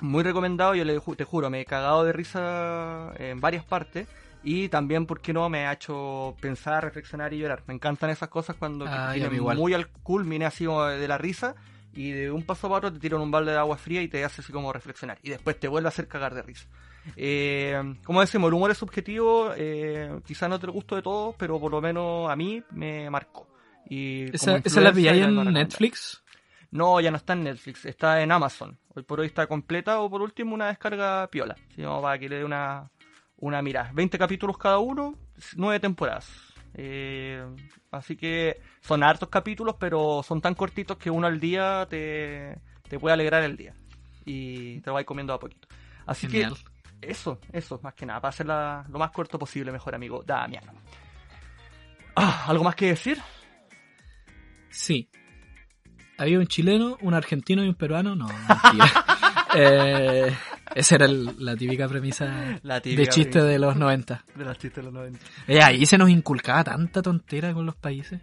muy recomendado, yo le ju- te juro, me he cagado de risa en varias partes. Y también, ¿por qué no? Me ha hecho pensar, reflexionar y llorar. Me encantan esas cosas cuando Ay, a mí tienen igual. muy al culmine así de la risa y de un paso para otro te tiran un balde de agua fría y te hace así como reflexionar. Y después te vuelve a hacer cagar de risa. Eh, como decimos, el humor es subjetivo, eh, quizá no te gusto de todos, pero por lo menos a mí me marcó. Y ¿Esa, esa la a en. Netflix? No, ya no está en Netflix, está en Amazon. Hoy por hoy está completa o por último una descarga piola. Si no, para que le dé una, una mirada. 20 capítulos cada uno, 9 temporadas. Eh, así que son hartos capítulos, pero son tan cortitos que uno al día te, te puede alegrar el día. Y te lo vais comiendo a poquito. Así Genial. que eso, eso, más que nada, para hacerla lo más corto posible, mejor amigo Damián. Ah, ¿Algo más que decir? Sí. Había un chileno, un argentino y un peruano. No, mentira. Eh, esa era el- la típica premisa La de chiste premisa de los 90. de los chistes de los 90. Eh, ahí se nos inculcaba tanta tontera con los países.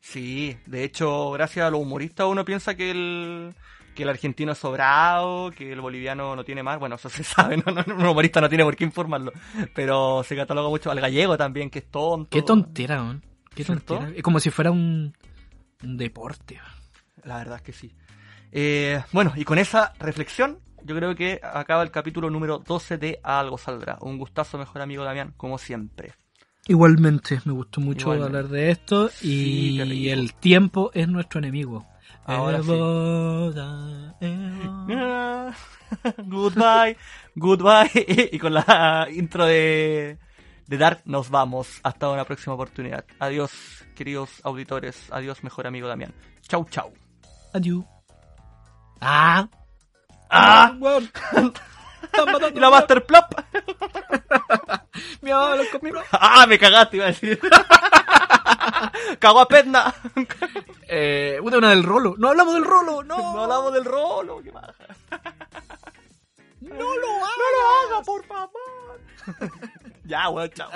Sí, de hecho, gracias a los humoristas uno piensa que el, que el argentino es sobrado, que el boliviano no tiene más. Bueno, eso se sabe, ¿no? No, no, un humorista no tiene por qué informarlo. Pero se cataloga mucho al gallego también, que es tonto. Qué tontera, man. Qué tontera. Es como si fuera un, un deporte. man. La verdad es que sí. Eh, bueno, y con esa reflexión, yo creo que acaba el capítulo número 12 de Algo Saldrá. Un gustazo, mejor amigo Damián, como siempre. Igualmente, me gustó mucho Igualmente. hablar de esto Sí, y el tiempo es nuestro enemigo. Ahora sí. Eboda, eboda. goodbye, goodbye. Y con la intro de, de Dark nos vamos. Hasta una próxima oportunidad. Adiós, queridos auditores. Adiós, mejor amigo Damián. Chau, chau. Adiós. Ah. ¡Ah! Weón. Están matando ¿Y la Master Plop? Mi mamá me lo comió. ¡Ah! Me cagaste, iba a decir. Cagó a Petna. Eh, una, una del rolo. No hablamos del rolo. No. No hablamos del rolo. ¿Qué baja? No lo hagas. No lo haga, por favor. ya, weón, chao.